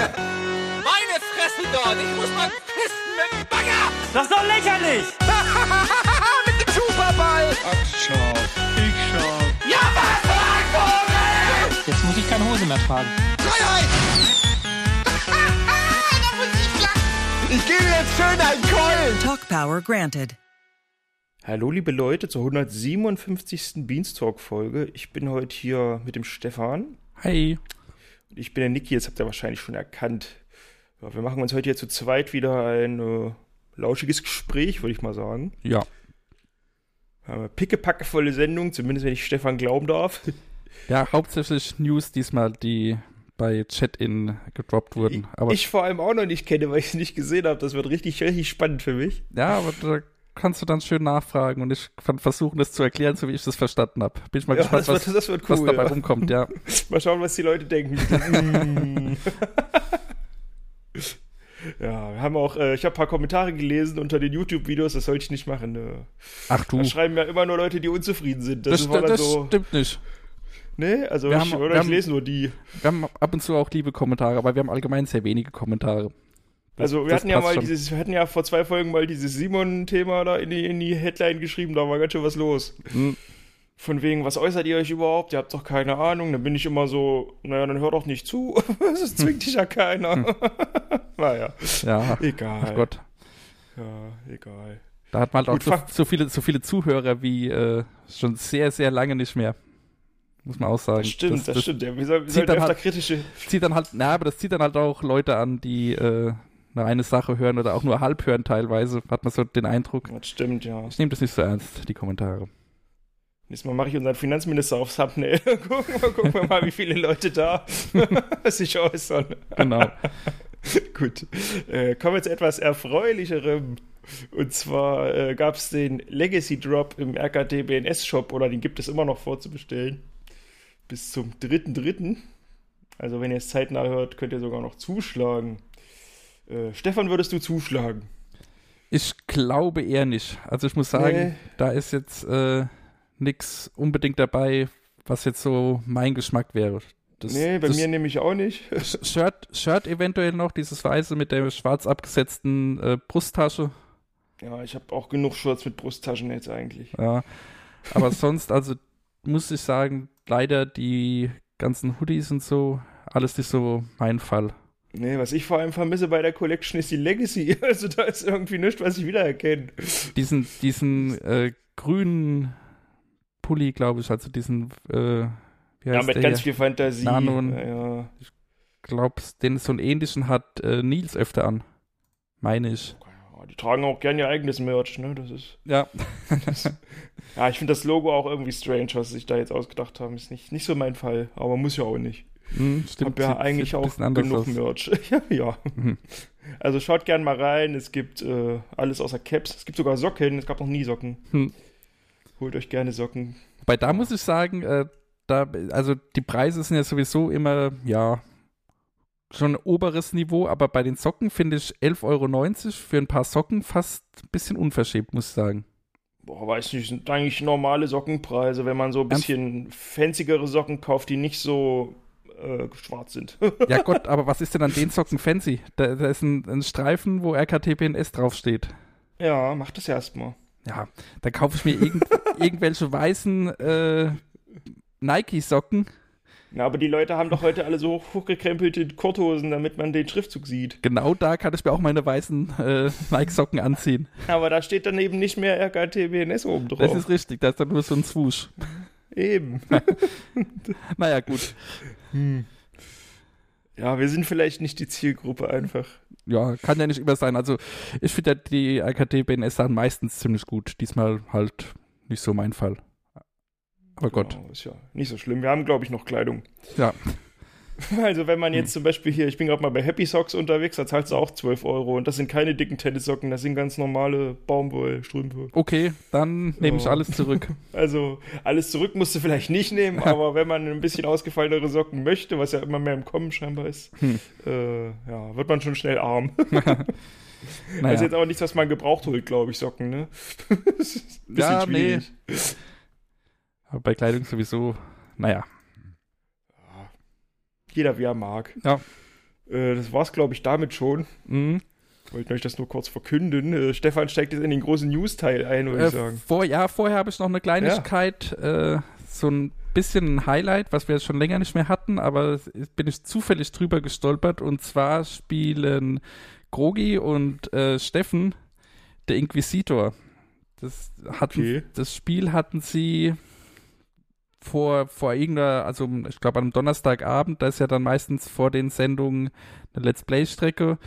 Meine Fresse dort! Ich muss mal pissen mit dem Bagger! Das ist doch lächerlich! mit dem Superball! Ach, schau. Ich schau. Ja, was, Vogel! Jetzt muss ich keine Hose mehr tragen. Freiheit! ich gebe jetzt schön einen Keulen! Talk Power granted. Hallo liebe Leute zur 157. Beanstalk-Folge. Ich bin heute hier mit dem Stefan. Hi. Ich bin der Niki, das habt ihr wahrscheinlich schon erkannt. Ja, wir machen uns heute hier zu zweit wieder ein äh, lauschiges Gespräch, würde ich mal sagen. Ja. Äh, pickepackevolle Sendung, zumindest wenn ich Stefan glauben darf. Ja, hauptsächlich News diesmal, die bei Chat-In gedroppt wurden. Aber, ich vor allem auch noch nicht kenne, weil ich es nicht gesehen habe. Das wird richtig, richtig spannend für mich. ja, aber da kannst du dann schön nachfragen und ich kann versuchen, das zu erklären, so wie ich das verstanden habe. Bin ich mal Ja, gespannt, was, wird- was cool, dabei ja. rumkommt, ja. Mal schauen, was die Leute denken. Ja, wir haben auch, äh, ich habe ein paar Kommentare gelesen unter den YouTube-Videos, das sollte ich nicht machen. Äh. Ach du, Da schreiben ja immer nur Leute, die unzufrieden sind. Das, das, dann das so. stimmt nicht. Nee, also Wir ich, haben- oder ich haben- lese nur die. Wir haben ab und zu auch liebe Kommentare, aber wir haben allgemein sehr wenige Kommentare. Das- Also wir das hatten ja mal schon. dieses, wir hatten ja vor zwei Folgen mal dieses Simon-Thema da in die, in die Headline geschrieben, da war ganz schön was los. Hm. Von wegen, was äußert ihr euch überhaupt? Ihr habt doch keine Ahnung. Dann bin ich immer so, naja, dann hör doch nicht zu. Das zwingt dich ja keiner. naja, Ja, egal. ach Gott. Ja, egal. Da hat man halt auch so, so, viele, so viele Zuhörer wie äh, schon sehr, sehr lange nicht mehr. Muss man auch sagen. Das stimmt, das, stimmt. Ja, wir sollten, öfter halt- kritische. zieht dann halt, na, aber das zieht dann halt auch Leute an, die äh, nur eine Sache hören oder auch nur halb hören teilweise, hat man so den Eindruck. Das stimmt, ja. Ich nehme das nicht so ernst, die Kommentare. Nächstes Mal mache ich unseren Finanzminister aufs Thumbnail. gucken, wir, gucken wir mal, wie viele Leute da sich äußern. Genau. Gut. Äh, kommen wir zu etwas Erfreulicherem. Und zwar äh, gab es den Legacy Drop im RKT BNS Shop oder den gibt es immer noch vorzubestellen. Bis zum 3.3. Also, wenn ihr es zeitnah hört, könnt ihr sogar noch zuschlagen. Äh, Stefan, würdest du zuschlagen? Ich glaube eher nicht. Also ich muss sagen, Nee. da ist jetzt äh, nichts unbedingt dabei, was jetzt so mein Geschmack wäre. Das, nee, bei mir nämlich auch nicht. Shirt, Shirt eventuell noch, dieses weiße mit der schwarz abgesetzten äh, Brusttasche. ja, ich habe auch genug Shirts mit Brusttaschen jetzt eigentlich. Ja. Aber sonst, also muss ich sagen, leider die ganzen Hoodies und so, alles nicht so mein Fall. Nee, was ich vor allem vermisse bei der Collection ist die Legacy. Also da ist irgendwie nichts, was ich wiedererkenne. Diesen, diesen äh, grünen Pulli, glaube ich, also diesen, äh, wie Ja, heißt mit der ganz hier? viel Fantasie. Nano- ja, ja. glaub, den so einen ähnlichen hat äh, Nils öfter an. Meine ich. Ja, Die tragen auch gern ihr eigenes Merch, ne? Das ist. Ja. Ja, ich finde das Logo auch irgendwie strange, was sie sich da jetzt ausgedacht haben. Ist nicht, nicht so mein Fall, aber muss ja auch nicht. Hm, stimmt. habe ja sieht- eigentlich sieht auch genug aus. Merch. ja, ja. Mhm. Also schaut gern mal rein. Es gibt äh, alles außer Caps. Es gibt sogar Socken. Es gab noch nie Socken. Hm. Holt euch gerne Socken. Bei da muss ich sagen, äh, da, also die Preise sind ja sowieso immer, ja, schon ein oberes Niveau, aber bei den Socken finde ich 11,90 Euro für ein paar Socken fast ein bisschen unverschämt, muss ich sagen. Boah, weiß nicht, sind eigentlich normale Sockenpreise, wenn man so ein bisschen fanzigere Socken kauft, die nicht so äh, schwarz sind. Ja Gott, aber was ist denn an den Socken fancy? Da, da ist ein, ein Streifen, wo RKTPNS draufsteht. ja, mach das erstmal. Ja, da kaufe ich mir irgend, irgendwelche weißen äh, Nike-Socken. Na, aber die Leute haben doch heute alle so hochgekrempelte Korthosen, damit man den Schriftzug sieht. Genau da kann ich mir auch meine weißen äh, Nike-Socken anziehen. Aber da steht dann eben nicht mehr RKTBNS oben drauf. Das ist richtig, da ist dann nur so ein Swoosh. eben. Naja, gut. Ja, wir sind vielleicht nicht die Zielgruppe einfach. Ja, kann ja nicht immer sein. Also, ich finde ja die RKT-BNS-Sachen meistens ziemlich gut. Diesmal halt nicht so mein Fall. Aber Gott, Genau, ist ja nicht so schlimm. Wir haben, glaube ich, noch Kleidung. ja. Also, wenn man Hm. jetzt zum Beispiel hier, ich bin gerade mal bei Happy Socks unterwegs, da zahlst du auch 12 Euro. Und das sind keine dicken Tennissocken, das sind ganz normale Baumwollstrümpfe. Okay, dann nehme ich alles zurück. Also, alles zurück musst du vielleicht nicht nehmen, aber wenn man ein bisschen ausgefallenere Socken möchte, was ja immer mehr im Kommen scheinbar ist, Hm. äh, ja, wird man schon schnell arm. Das ist Naja. jetzt auch nichts, was man gebraucht holt, glaube ich, Socken, ne? Ja, nee. schwierig. Aber bei Kleidung sowieso, naja. Jeder wie er mag. Ja. Äh, das war's, glaube ich, damit schon. Mhm. Wollten euch das nur kurz verkünden. Äh, Stefan steigt jetzt in den großen News-Teil ein, würde Äh, ich sagen. vor, ja, vorher habe ich noch eine Kleinigkeit, äh, so ein bisschen ein Highlight, was wir jetzt schon länger nicht mehr hatten, aber bin ich zufällig drüber gestolpert. Und zwar spielen Grogi und äh, Steffen der Inquisitor. Das, hatten, Okay. das Spiel hatten sie vor, vor irgendeiner, also ich glaube einem Donnerstagabend, da ist ja dann meistens vor den Sendungen eine Let's Play-Strecke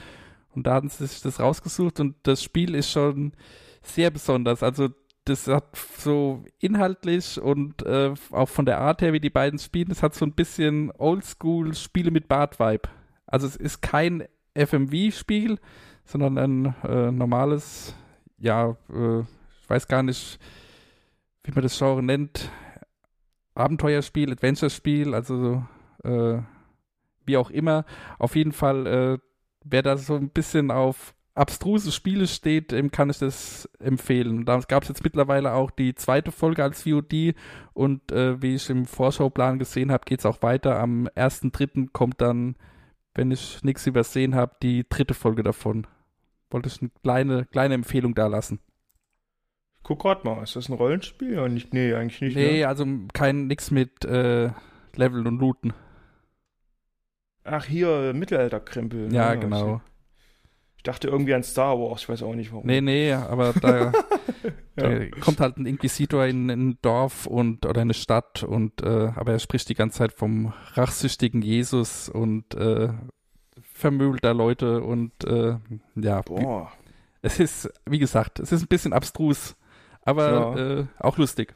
und da hatten sie sich das rausgesucht und das Spiel ist schon sehr besonders. Also das hat so inhaltlich und äh, auch von der Art her, wie die beiden spielen, das hat so ein bisschen Oldschool Spiele mit Bart-Vibe. Also es ist kein FMV-Spiel, sondern ein äh, normales, ja, äh, ich weiß gar nicht, wie man das Genre nennt, Abenteuerspiel, Adventure-Spiel, also äh, wie auch immer. Auf jeden Fall, äh, wer da so ein bisschen auf abstruse Spiele steht, dem kann ich das empfehlen. Da gab es jetzt mittlerweile auch die zweite Folge als VOD und äh, wie ich im Vorschauplan gesehen habe, geht es auch weiter. Am 1.3. kommt dann, wenn ich nichts übersehen habe, die dritte Folge davon. Wollte ich eine kleine, kleine Empfehlung da lassen. Guck grad mal, ist das ein Rollenspiel? Ja, nicht, nee, eigentlich nicht. Nee, Ne? also kein nix mit äh, Level und Looten. Ach, hier, Mittelalterkrempel. ne? Ja, genau. Ich dachte irgendwie an Star Wars, ich weiß auch nicht warum. Nee, nee, aber da, da Ja. kommt halt ein Inquisitor in, in ein Dorf und oder eine Stadt und äh, aber er spricht die ganze Zeit vom rachsüchtigen Jesus und äh, vermöbelt da Leute und äh, ja, Boah. es ist, wie gesagt, es ist ein bisschen abstrus, aber Ja. äh, auch lustig.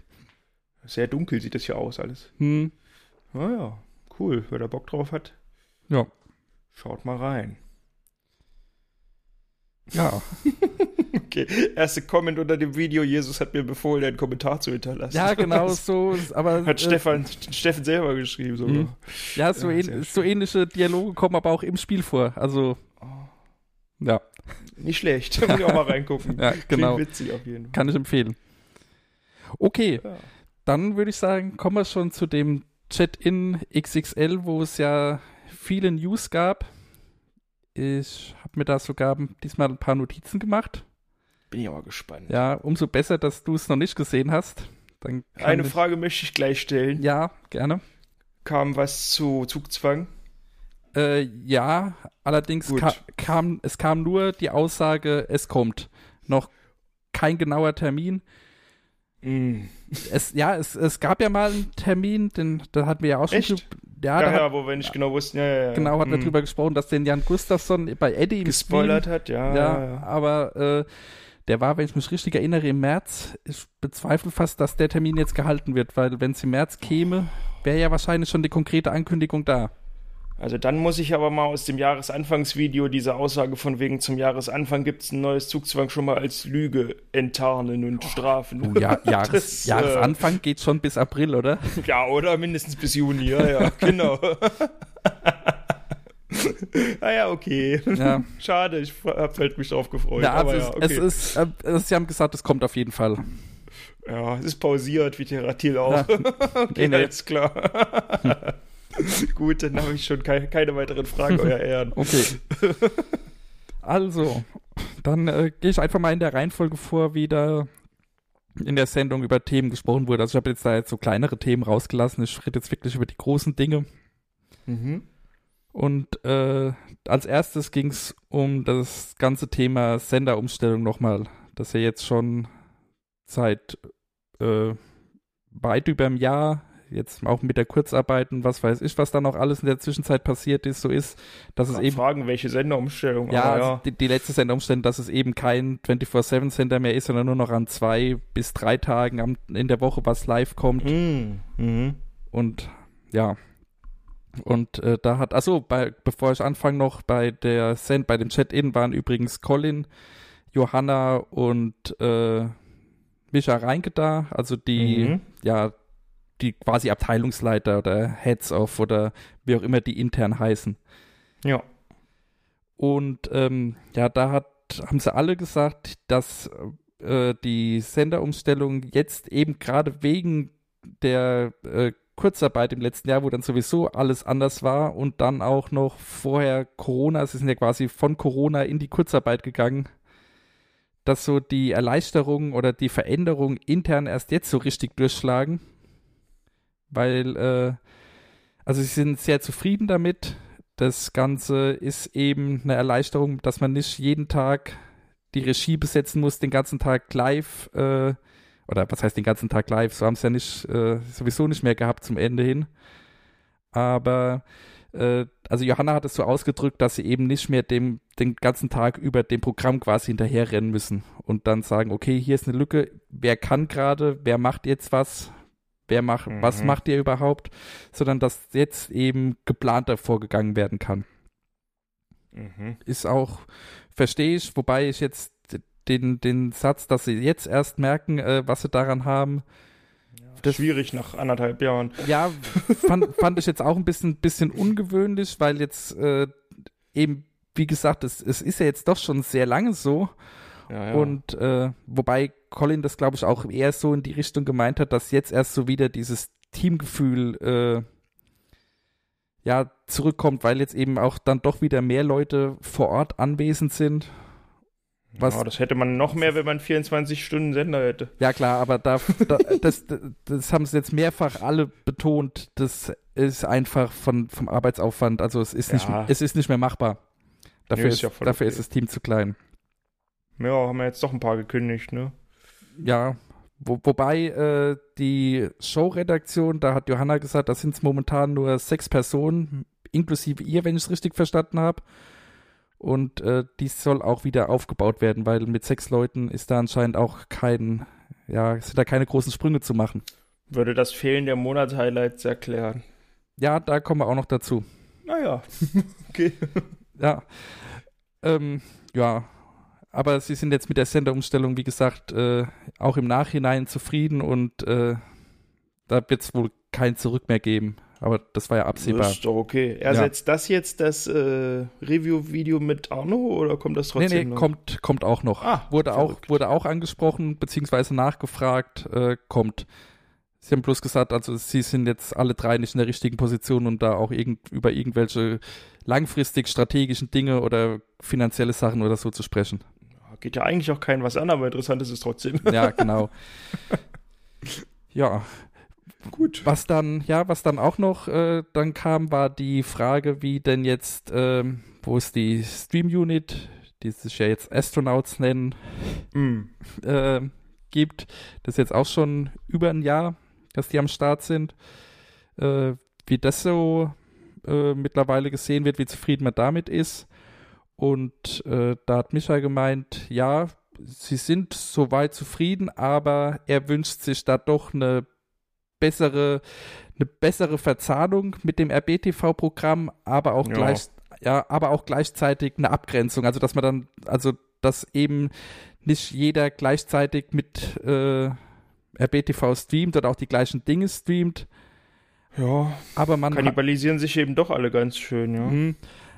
Sehr dunkel sieht das hier aus alles. Hm, Naja, cool. Wer da Bock drauf hat, ja, schaut mal rein. ja. Okay, erste Comment unter dem Video. Jesus hat mir befohlen, einen Kommentar zu hinterlassen. Ja, genau so, aber Hat äh, Stefan, Steffen selber geschrieben. So. Mhm. Ja, so, Ja, ähn- so ähnliche Dialoge kommen aber auch im Spiel vor. Also, ja, Nicht schlecht. Da muss ich auch mal reingucken. Ja, genau. Klingt witzig auf jeden Fall. kann ich empfehlen. Okay, Ja. dann würde ich sagen, kommen wir schon zu dem Chat-In XXL, wo es ja viele News gab. Ich habe mir da sogar diesmal ein paar Notizen gemacht. Bin ich aber gespannt. Ja, umso besser, dass du es noch nicht gesehen hast. Eine Frage möchte ich gleich stellen. Ja, gerne. Kam was zu Zugzwang? Äh, ja, allerdings ka kam, es kam nur die Aussage, es kommt. Noch kein genauer Termin. Mm. Es, ja, es, es gab ja mal einen Termin, den, da hatten wir ja auch schon. Echt? Ja, Ja, da ja, hat, wo wir nicht genau wussten. Ja, ja, genau, hat man Mm. drüber gesprochen, dass den Jan Gustafsson bei Eddie gespoilert Stream, hat. Ja, ja. aber äh, der war, wenn ich mich richtig erinnere, im März. Ich bezweifle fast, dass der Termin jetzt gehalten wird, weil wenn es im März käme, wäre ja wahrscheinlich schon die konkrete Ankündigung da. Also dann muss ich aber mal aus dem Jahresanfangsvideo diese Aussage von wegen zum Jahresanfang gibt es ein neues Zugzwang schon mal als Lüge enttarnen und strafen. Oh, ja, Jahres, Das, äh, Jahresanfang geht schon bis April, oder? Ja, oder mindestens bis Juni, ja, ja, genau. ah ja, okay. Ja. Schade, ich hab halt mich drauf gefreut. Ja, aber es, ja, okay. es ist, äh, sie haben gesagt, es kommt auf jeden Fall. ja, es ist pausiert, wie Theratil auch. Ja. okay, Nee, nee. alles klar. Gut, dann habe ich schon kei keine weiteren Fragen, euer Ehren. Okay. Also, dann äh, gehe ich einfach mal in der Reihenfolge vor, wie da in der Sendung über Themen gesprochen wurde. Also ich habe jetzt da jetzt so kleinere Themen rausgelassen. Ich rede jetzt wirklich über die großen Dinge. Mhm. Und äh, als erstes ging es um das ganze Thema Senderumstellung nochmal, das ja jetzt schon seit äh, weit über einem Jahr, jetzt auch mit der Kurzarbeit und was weiß ich, was da noch alles in der Zwischenzeit passiert ist, so ist, dass es eben Fragen, welche Senderumstellung. ja, also ja. Die, die letzte Senderumstellung, dass es eben kein 24-7-Sender mehr ist, sondern nur noch an zwei bis drei Tagen am, in der Woche was live kommt. Mhm. Mhm. Und ja. Und äh, da hat, achso, bei, bevor ich anfange noch, bei der Send, bei dem Chat-In waren übrigens Colin, Johanna und äh, Mischa Reinke da, also die, Mhm. ja, die quasi Abteilungsleiter oder Heads of oder wie auch immer die intern heißen. Ja. Und ähm, ja, da hat, haben sie alle gesagt, dass äh, die Senderumstellung jetzt eben gerade wegen der äh, Kurzarbeit im letzten Jahr, wo dann sowieso alles anders war und dann auch noch vorher Corona, sie sind ja quasi von Corona in die Kurzarbeit gegangen, dass so die Erleichterungen oder die Veränderungen intern erst jetzt so richtig durchschlagen, weil, äh, also sie sind sehr zufrieden damit. Das Ganze ist eben eine Erleichterung, dass man nicht jeden Tag die Regie besetzen muss, den ganzen Tag live, äh, oder was heißt den ganzen Tag live, so haben es ja nicht, äh, sowieso nicht mehr gehabt zum Ende hin. Aber äh, also Johanna hat es so ausgedrückt, dass sie eben nicht mehr dem, den ganzen Tag über dem Programm quasi hinterherrennen müssen und dann sagen, okay, hier ist eine Lücke, wer kann gerade, wer macht jetzt was, wer macht, Mhm. was macht ihr überhaupt, sondern dass jetzt eben geplanter vorgegangen werden kann Mhm. ist auch, verstehe ich, wobei ich jetzt den, den Satz, dass sie jetzt erst merken, äh, was sie daran haben, Das- Schwierig nach anderthalb Jahren. ja, fand, fand ich jetzt auch ein bisschen, bisschen ungewöhnlich, weil jetzt äh, eben, wie gesagt, es, es ist ja jetzt doch schon sehr lange so. Ja, ja. Und äh, wobei Colin das, glaube ich, auch eher so in die Richtung gemeint hat, dass jetzt erst so wieder dieses Teamgefühl äh, ja zurückkommt, weil jetzt eben auch dann doch wieder mehr Leute vor Ort anwesend sind. Was, ja, das hätte man noch mehr, wenn man 24 Stunden Sender hätte. Ja, klar, aber da, da, das, das haben sie jetzt mehrfach alle betont. Das ist einfach von, vom Arbeitsaufwand. Also es ist, nicht, Ja. es ist nicht mehr machbar. Dafür, Nee, ist, ist ja dafür okay. ist das Team zu klein. Ja, haben wir jetzt doch ein paar gekündigt, ne? Ja, wo, wobei äh, die Showredaktion, da hat Johanna gesagt, da sind es momentan nur sechs Personen, inklusive ihr, wenn ich es richtig verstanden habe. Und äh, dies soll auch wieder aufgebaut werden, weil mit sechs Leuten ist da anscheinend auch kein, ja, sind da keine großen Sprünge zu machen. Würde das Fehlen der Monatshighlights erklären. Ja, da kommen wir auch noch dazu. Naja, okay. Ja. Ähm, ja. Aber sie sind jetzt mit der Senderumstellung, wie gesagt, äh, auch im Nachhinein zufrieden und äh, da wird es wohl kein Zurück mehr geben. Aber das war ja absehbar. Das ist doch okay. Ersetzt das jetzt das äh, Review-Video mit Arno oder kommt das Nee, trotzdem nee, noch? kommt, kommt auch noch. Ah, wurde, auch, wurde auch angesprochen, beziehungsweise nachgefragt, äh, kommt. Sie haben bloß gesagt, also sie sind jetzt alle drei nicht in der richtigen Position, um da auch irgend, über irgendwelche langfristig strategischen Dinge oder finanzielle Sachen oder so zu sprechen. Geht ja eigentlich auch keinem was an, aber interessant ist es trotzdem. Ja, genau. ja, Gut. was dann, ja, was dann auch noch äh, dann kam, war die Frage, wie denn jetzt, ähm, wo ist die Stream Unit, die sich ja jetzt Astronauts nennen, Mm. äh, gibt. Das ist jetzt auch schon über ein Jahr, dass die am Start sind. Äh, wie das so äh, mittlerweile gesehen wird, wie zufrieden man damit ist. Und äh, da hat Micha gemeint, ja, sie sind soweit zufrieden, aber er wünscht sich da doch eine bessere, eine bessere Verzahnung mit dem RBTV-Programm, aber auch Ja. gleich, ja, aber auch gleichzeitig eine Abgrenzung. Also dass man dann, also dass eben nicht jeder gleichzeitig mit äh, RBTV streamt oder auch die gleichen Dinge streamt, Ja, aber man kannibalisieren sich eben doch alle ganz schön, ja. Mhm.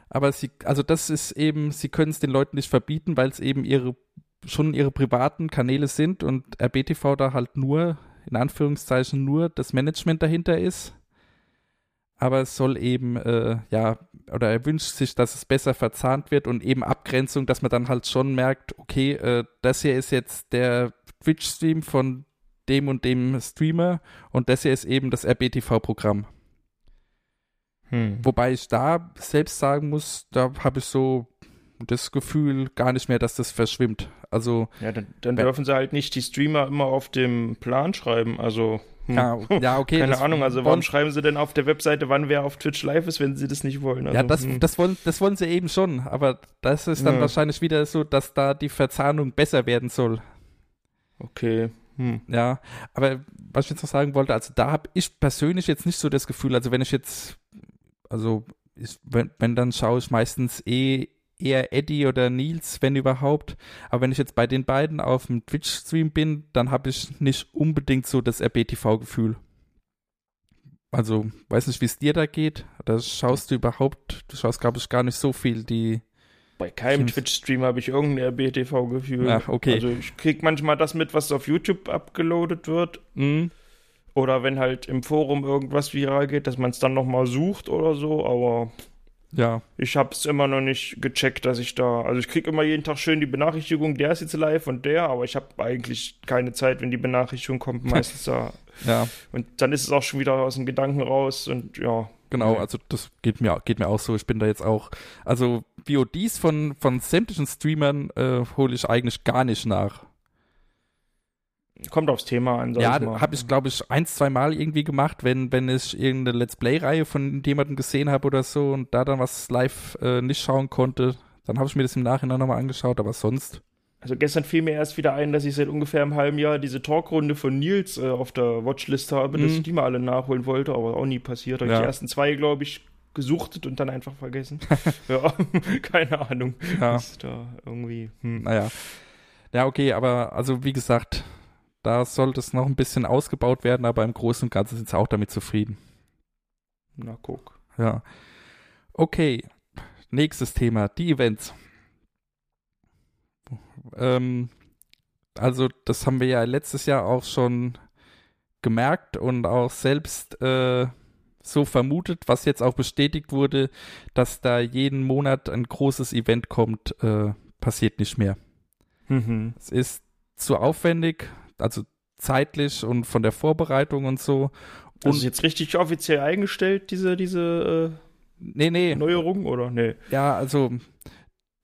Aber sie, also das ist eben, sie können es den Leuten nicht verbieten, weil es eben ihre, schon ihre privaten Kanäle sind und RBTV da halt nur, in Anführungszeichen, nur das Management dahinter ist. Aber es soll eben, äh, ja, oder er wünscht sich, dass es besser verzahnt wird und eben Abgrenzung, dass man dann halt schon merkt, okay, äh, das hier ist jetzt der Twitch-Stream von dem und dem Streamer und das hier ist eben das RBTV-Programm. Hm. Wobei ich da selbst sagen muss, da habe ich so das Gefühl gar nicht mehr, dass das verschwimmt. Also, Ja, dann, dann dürfen sie halt nicht die Streamer immer auf dem Plan schreiben. Also, hm. ja, ja okay. keine Ahnung. Also, warum schreiben sie denn auf der Webseite, wann wer auf Twitch live ist, wenn sie das nicht wollen? Also, Ja, das, hm. das, wollen, das wollen sie eben schon, aber das ist dann Ja. wahrscheinlich wieder so, dass da die Verzahnung besser werden soll. Okay. Hm. Ja, aber was ich jetzt noch sagen wollte, also da habe ich persönlich jetzt nicht so das Gefühl, also wenn ich jetzt, also ich, wenn, wenn dann schaue ich meistens eh eher Eddie oder Nils, wenn überhaupt. Aber wenn ich jetzt bei den beiden auf dem Twitch-Stream bin, dann habe ich nicht unbedingt so das RBTV-Gefühl. Also, weiß nicht, wie es dir da geht. Da schaust du überhaupt, du schaust, glaube ich, gar nicht so viel die. Bei keinem. Twitch-Stream habe ich irgendein RBTV-Gefühl. Ja, okay. Also ich krieg manchmal das mit, was auf YouTube abgeloadet wird. Mhm. Oder wenn halt im Forum irgendwas viral geht, dass man es dann nochmal sucht oder so, aber Ja, ich habe es immer noch nicht gecheckt, dass ich da, also ich kriege immer jeden Tag schön die Benachrichtigung, der ist jetzt live und der, aber ich habe eigentlich keine Zeit, wenn die Benachrichtigung kommt, meistens da. ja, Und dann ist es auch schon wieder aus dem Gedanken raus und ja. genau. Also das geht mir, geht mir auch so. Ich bin da jetzt auch, also VODs von, von sämtlichen Streamern äh, hole ich eigentlich gar nicht nach. Kommt aufs Thema an, Ja, habe ich, glaube ich, ein, zwei Mal irgendwie gemacht, wenn, wenn ich irgendeine Let's Play-Reihe von jemandem gesehen habe oder so und da dann was live äh, nicht schauen konnte, dann habe ich mir das im Nachhinein nochmal angeschaut, aber sonst. Also gestern fiel mir erst wieder ein, dass ich seit ungefähr einem halben Jahr diese Talkrunde von Nils äh, auf der Watchlist habe, dass Mhm. ich die mal alle nachholen wollte, aber auch nie passiert. Habe Ja. ich die ersten zwei, glaube ich, gesuchtet und dann einfach vergessen. ja, keine Ahnung. Ja. Was da irgendwie. Hm. Naja. Ja, okay, aber also wie gesagt, da sollte es noch ein bisschen ausgebaut werden, aber im Großen und Ganzen sind sie auch damit zufrieden. Na, guck. Ja. Okay. Nächstes Thema, die Events. Ähm, also, das haben wir ja letztes Jahr auch schon gemerkt und auch selbst äh, so vermutet, was jetzt auch bestätigt wurde, dass da jeden Monat ein großes Event kommt, äh, passiert nicht mehr. Mhm. Es ist zu aufwendig, also zeitlich und von der Vorbereitung und so. Und Und ist jetzt richtig offiziell eingestellt, diese, diese nee, äh, nee, Neuerung, oder? Nee. ja, also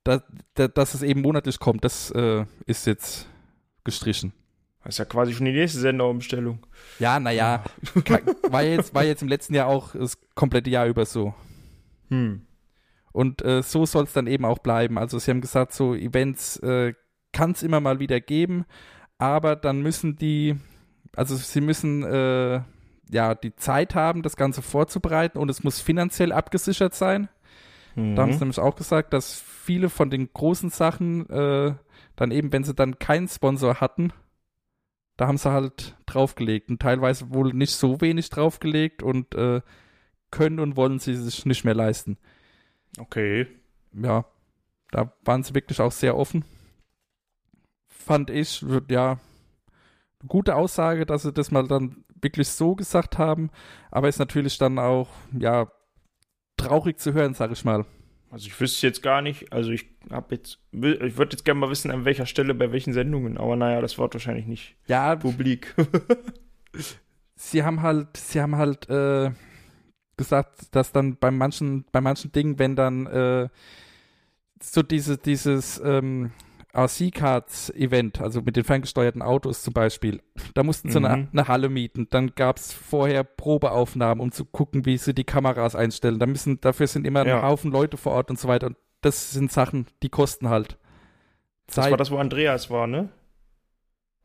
da, da, dass es eben monatlich kommt, das äh, ist jetzt gestrichen. Das ist ja quasi schon die nächste Senderumstellung. Ja, naja, war jetzt, war jetzt im letzten Jahr auch das komplette Jahr über so. Hm. Und äh, so soll es dann eben auch bleiben. Also sie haben gesagt, so Events äh, kann es immer mal wieder geben, aber dann müssen die, also sie müssen äh, ja die Zeit haben, das Ganze vorzubereiten und es muss finanziell abgesichert sein. Da haben sie Mhm. nämlich auch gesagt, dass viele von den großen Sachen äh, dann eben, wenn sie dann keinen Sponsor hatten, da haben sie halt draufgelegt und teilweise wohl nicht so wenig draufgelegt und äh, können und wollen sie sich nicht mehr leisten. Okay. Ja, da waren sie wirklich auch sehr offen. Fand ich, ja, gute Aussage, dass sie das mal dann wirklich so gesagt haben, aber ist natürlich dann auch, ja, traurig zu hören, sag ich mal. Also ich wüsste jetzt gar nicht, also ich habe jetzt, ich würde jetzt gerne mal wissen, an welcher Stelle, bei welchen Sendungen, aber naja, das wird wahrscheinlich nicht Ja, publik. sie haben halt, sie haben halt äh, gesagt, dass dann bei manchen, bei manchen Dingen, wenn dann äh, so diese, dieses ähm, RC-Cards-Event, also mit den ferngesteuerten Autos zum Beispiel, da mussten sie eine, Mhm. eine Halle mieten. Dann gab es vorher Probeaufnahmen, um zu gucken, wie sie die Kameras einstellen. Da müssen, dafür sind immer Ja. ein Haufen Leute vor Ort und so weiter. Und das sind Sachen, die kosten halt. Das Zeit. war das, wo Andreas war, ne?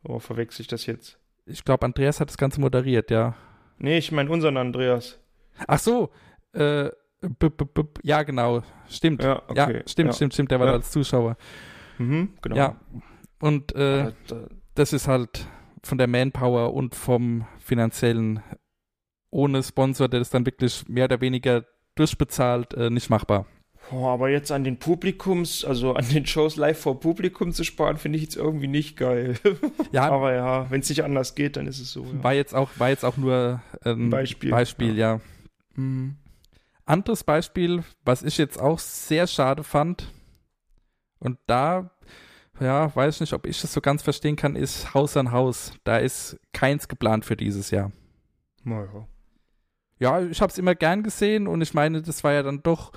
Oh, verwechsel ich das jetzt? ich glaube, Andreas hat das Ganze moderiert, ja. Nee, ich meine unseren Andreas. Ach so, äh, ja, genau, stimmt. Ja, okay. Ja, stimmt, ja. stimmt, stimmt, der war Ja. da als Zuschauer. Mhm, genau. Ja, und äh, Da- da- das ist halt von der Manpower und vom finanziellen ohne Sponsor, der das dann wirklich mehr oder weniger durchbezahlt, äh, nicht machbar. Boah, aber jetzt an den Publikums, also an den Shows live vor Publikum zu sparen, finde ich jetzt irgendwie nicht geil. Ja, aber ja, wenn es nicht anders geht, dann ist es so. Ja. war jetzt auch, war jetzt auch nur ein Beispiel, Beispiel ja. Mhm. Anderes Beispiel, was ich jetzt auch sehr schade fand, und da, ja, weiß ich nicht, ob ich das so ganz verstehen kann, ist Haus an Haus. Da ist keins geplant für dieses Jahr. Naja. Ja, ich habe es immer gern gesehen und ich meine, das war ja dann doch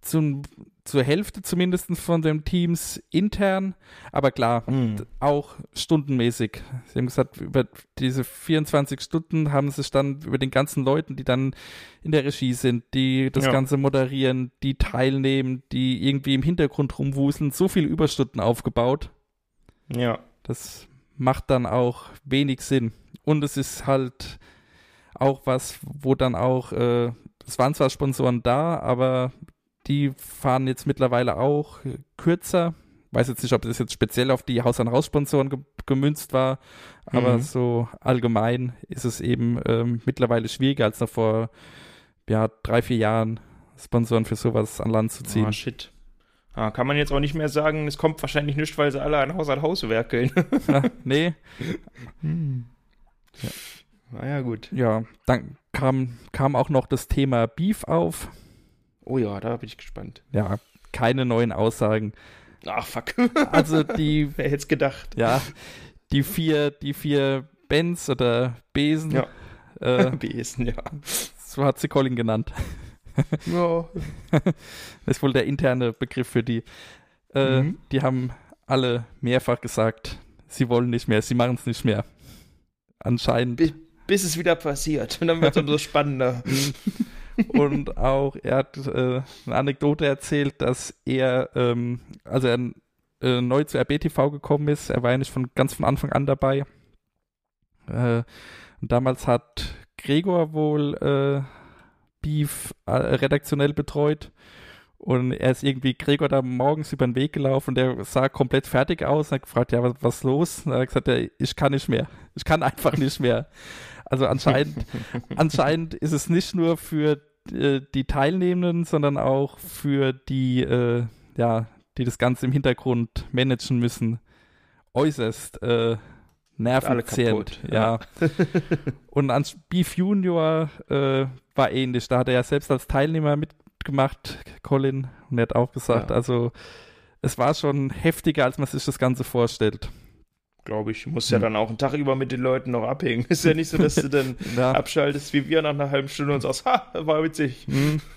zum, zur Hälfte zumindest von den Teams intern, aber klar, Mhm. auch stundenmäßig. Sie haben gesagt, über diese 24 Stunden haben sich dann über den ganzen Leuten, die dann in der Regie sind, die das Ja. Ganze moderieren, die teilnehmen, die irgendwie im Hintergrund rumwuseln, so viele Überstunden aufgebaut. Ja. Das macht dann auch wenig Sinn. Und es ist halt auch was, wo dann auch, äh, es waren zwar Sponsoren da, aber die fahren jetzt mittlerweile auch kürzer. Weiß jetzt nicht, ob das jetzt speziell auf die Haus-an-Haus-Sponsoren ge gemünzt war, aber Mhm. so allgemein ist es eben ähm, mittlerweile schwieriger als noch vor ja, drei, vier Jahren Sponsoren für sowas an Land zu ziehen. Ah, shit. Ah, kann man jetzt auch nicht mehr sagen, es kommt wahrscheinlich nicht, weil sie alle an Haus an Haus werkeln. nee, Naja, gut. Ja, dann kam, kam auch noch das Thema Beef auf. Oh ja, da bin ich gespannt. Ja, keine neuen Aussagen. Ach, fuck. Also die, Wer hätte es gedacht? ja, die vier, die vier Bens oder Besen, Ja. äh, Besen, ja. so hat sie Colin genannt. ja. Das ist wohl der interne Begriff für die. Äh, Mhm. Die haben alle mehrfach gesagt, sie wollen nicht mehr, sie machen es nicht mehr. Anscheinend. Bi- Bis es wieder passiert. Und dann wird es umso spannender. Und auch, er hat äh, eine Anekdote erzählt, dass er, ähm, also er äh, neu zu RBTV gekommen ist, er war ja nicht von ganz von Anfang an dabei. Äh, und damals hat Gregor wohl äh, Beef äh, redaktionell betreut. Und er ist irgendwie Gregor da morgens über den Weg gelaufen und der sah komplett fertig aus und hat gefragt, ja, was, was ist los? Und er hat gesagt, ja, ich kann nicht mehr. Ich kann einfach nicht mehr. Also anscheinend, anscheinend ist es nicht nur für äh, die Teilnehmenden, sondern auch für die, äh, ja, die das Ganze im Hintergrund managen müssen, äußerst äh, nervenzehrend. kaputt, Ja. Und an Beef Junior äh, war ähnlich. Da hat er ja selbst als Teilnehmer mitgemacht, Colin, und er hat auch gesagt, Ja. also es war schon heftiger, als man sich das Ganze vorstellt. Glaube ich. Muss ja Hm. dann auch einen Tag über mit den Leuten noch abhängen. Ist ja nicht so, dass du dann Ja. abschaltest wie wir nach einer halben Stunde und sagst, ha, war witzig. Mhm.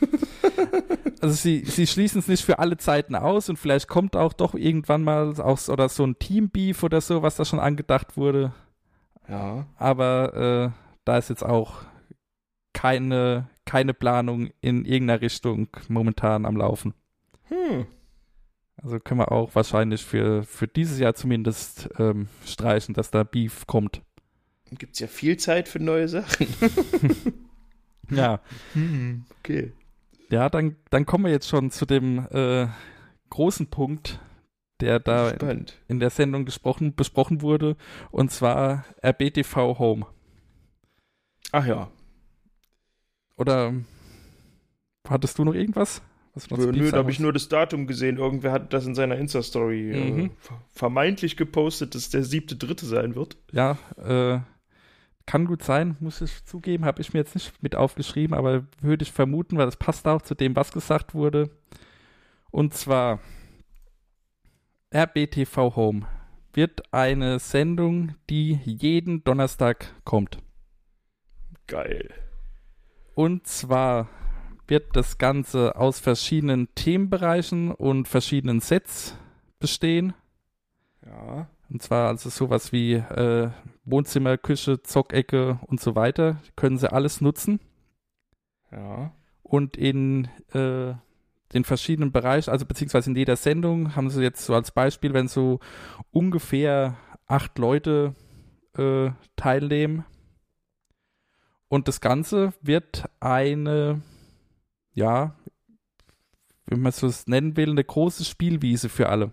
Also sie, sie schließen es nicht für alle Zeiten aus und vielleicht kommt auch doch irgendwann mal auch so- oder so ein Teambeef oder so, was da schon angedacht wurde. Ja. Aber äh, da ist jetzt auch keine, keine Planung in irgendeiner Richtung momentan am Laufen. Hm. Also können wir auch wahrscheinlich für, für dieses Jahr zumindest ähm, streichen, dass da Beef kommt. Gibt es ja viel Zeit für neue Sachen. Ja. Okay. Ja, dann, dann kommen wir jetzt schon zu dem äh, großen Punkt, der da Spannend. in der Sendung gesprochen, besprochen wurde, und zwar RBTV Home. Ach ja. Oder hattest du noch irgendwas? Nö, da habe ich nur das Datum gesehen. Irgendwer hat das in seiner Insta-Story äh, Mhm. ver- vermeintlich gepostet, dass der siebte Dritte sein wird. Ja, äh, kann gut sein, muss ich zugeben, habe ich mir jetzt nicht mit aufgeschrieben, aber würde ich vermuten, weil das passt auch zu dem, was gesagt wurde. Und zwar RBTV Home wird eine Sendung, die jeden Donnerstag kommt. Geil. Und zwar wird das Ganze aus verschiedenen Themenbereichen und verschiedenen Sets bestehen. Ja. Und zwar also sowas wie äh, Wohnzimmer, Küche, Zockecke und so weiter. Können sie alles nutzen. Ja. Und in äh, den verschiedenen Bereichen, also beziehungsweise in jeder Sendung, haben sie jetzt so als Beispiel, wenn so ungefähr acht Leute äh, teilnehmen. Und das Ganze wird eine, ja, wenn man es so nennen will, eine große Spielwiese für alle.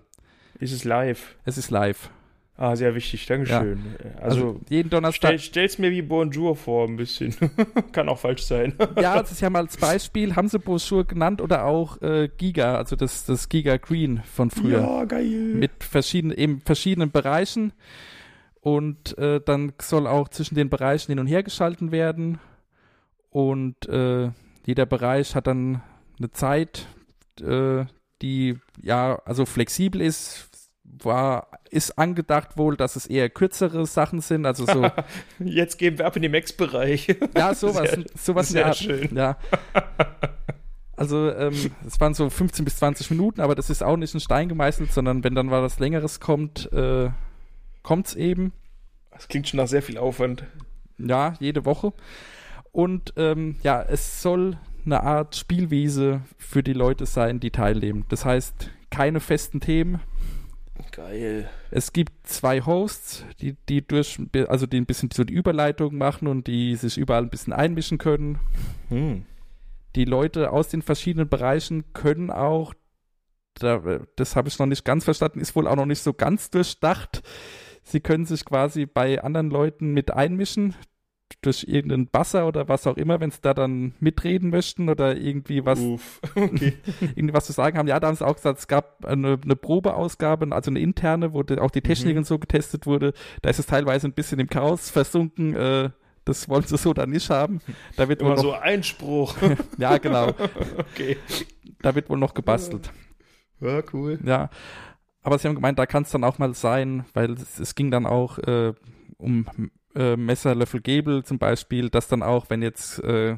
Ist es live? Es ist live. Ah, sehr wichtig. Dankeschön. Also, Also, jeden Donnerstag. stell, stell's mir wie Bonjour vor, ein bisschen. Kann auch falsch sein. ja, das ist ja mal als Beispiel, haben sie Brochure genannt oder auch äh, Giga, also das, das Giga Green von früher. Ja, geil. Mit verschiedenen, eben verschiedenen Bereichen. Und äh, dann soll auch zwischen den Bereichen hin und her geschalten werden. Und äh, jeder Bereich hat dann eine Zeit, äh, die ja, also flexibel ist. War, ist angedacht wohl, dass es eher kürzere Sachen sind, also so Jetzt gehen wir ab in den Max-Bereich. Ja, sowas, Sehr- sowas in der sehr Art. schön. Ja. Also, ähm, es waren so 15 bis 20 Minuten, aber das ist auch nicht in Stein gemeißelt, sondern wenn dann mal was Längeres kommt, äh, kommt's eben. Das klingt schon nach sehr viel Aufwand. Ja, jede Woche. Und ähm, ja, es soll eine Art Spielwiese für die Leute sein, die teilnehmen. Das heißt, keine festen Themen. Geil. Es gibt zwei Hosts, die, die durch, also die ein bisschen so die Überleitung machen und die sich überall ein bisschen einmischen können. Hm. die Leute aus den verschiedenen Bereichen können auch, da, das habe ich noch nicht ganz verstanden, ist wohl auch noch nicht so ganz durchdacht. Sie können sich quasi bei anderen Leuten mit einmischen durch irgendeinen Basser oder was auch immer, wenn sie da dann mitreden möchten oder irgendwie was. Okay. irgendwie was zu sagen haben. Ja, da haben sie auch gesagt, es gab eine, eine Probeausgabe, also eine interne, wo auch die Technik Mhm. und so getestet wurde. Da ist es teilweise ein bisschen im Chaos versunken. Äh, Das wollen sie so dann nicht haben. Da wird wohl Immer noch, so Einspruch. ja genau, okay. da wird wohl noch gebastelt. Ja, cool. Ja, aber sie haben gemeint, da kann es dann auch mal sein, weil es, es ging dann auch äh, um äh, Messer, Löffel, Gabel zum Beispiel, dass dann auch, wenn jetzt, äh,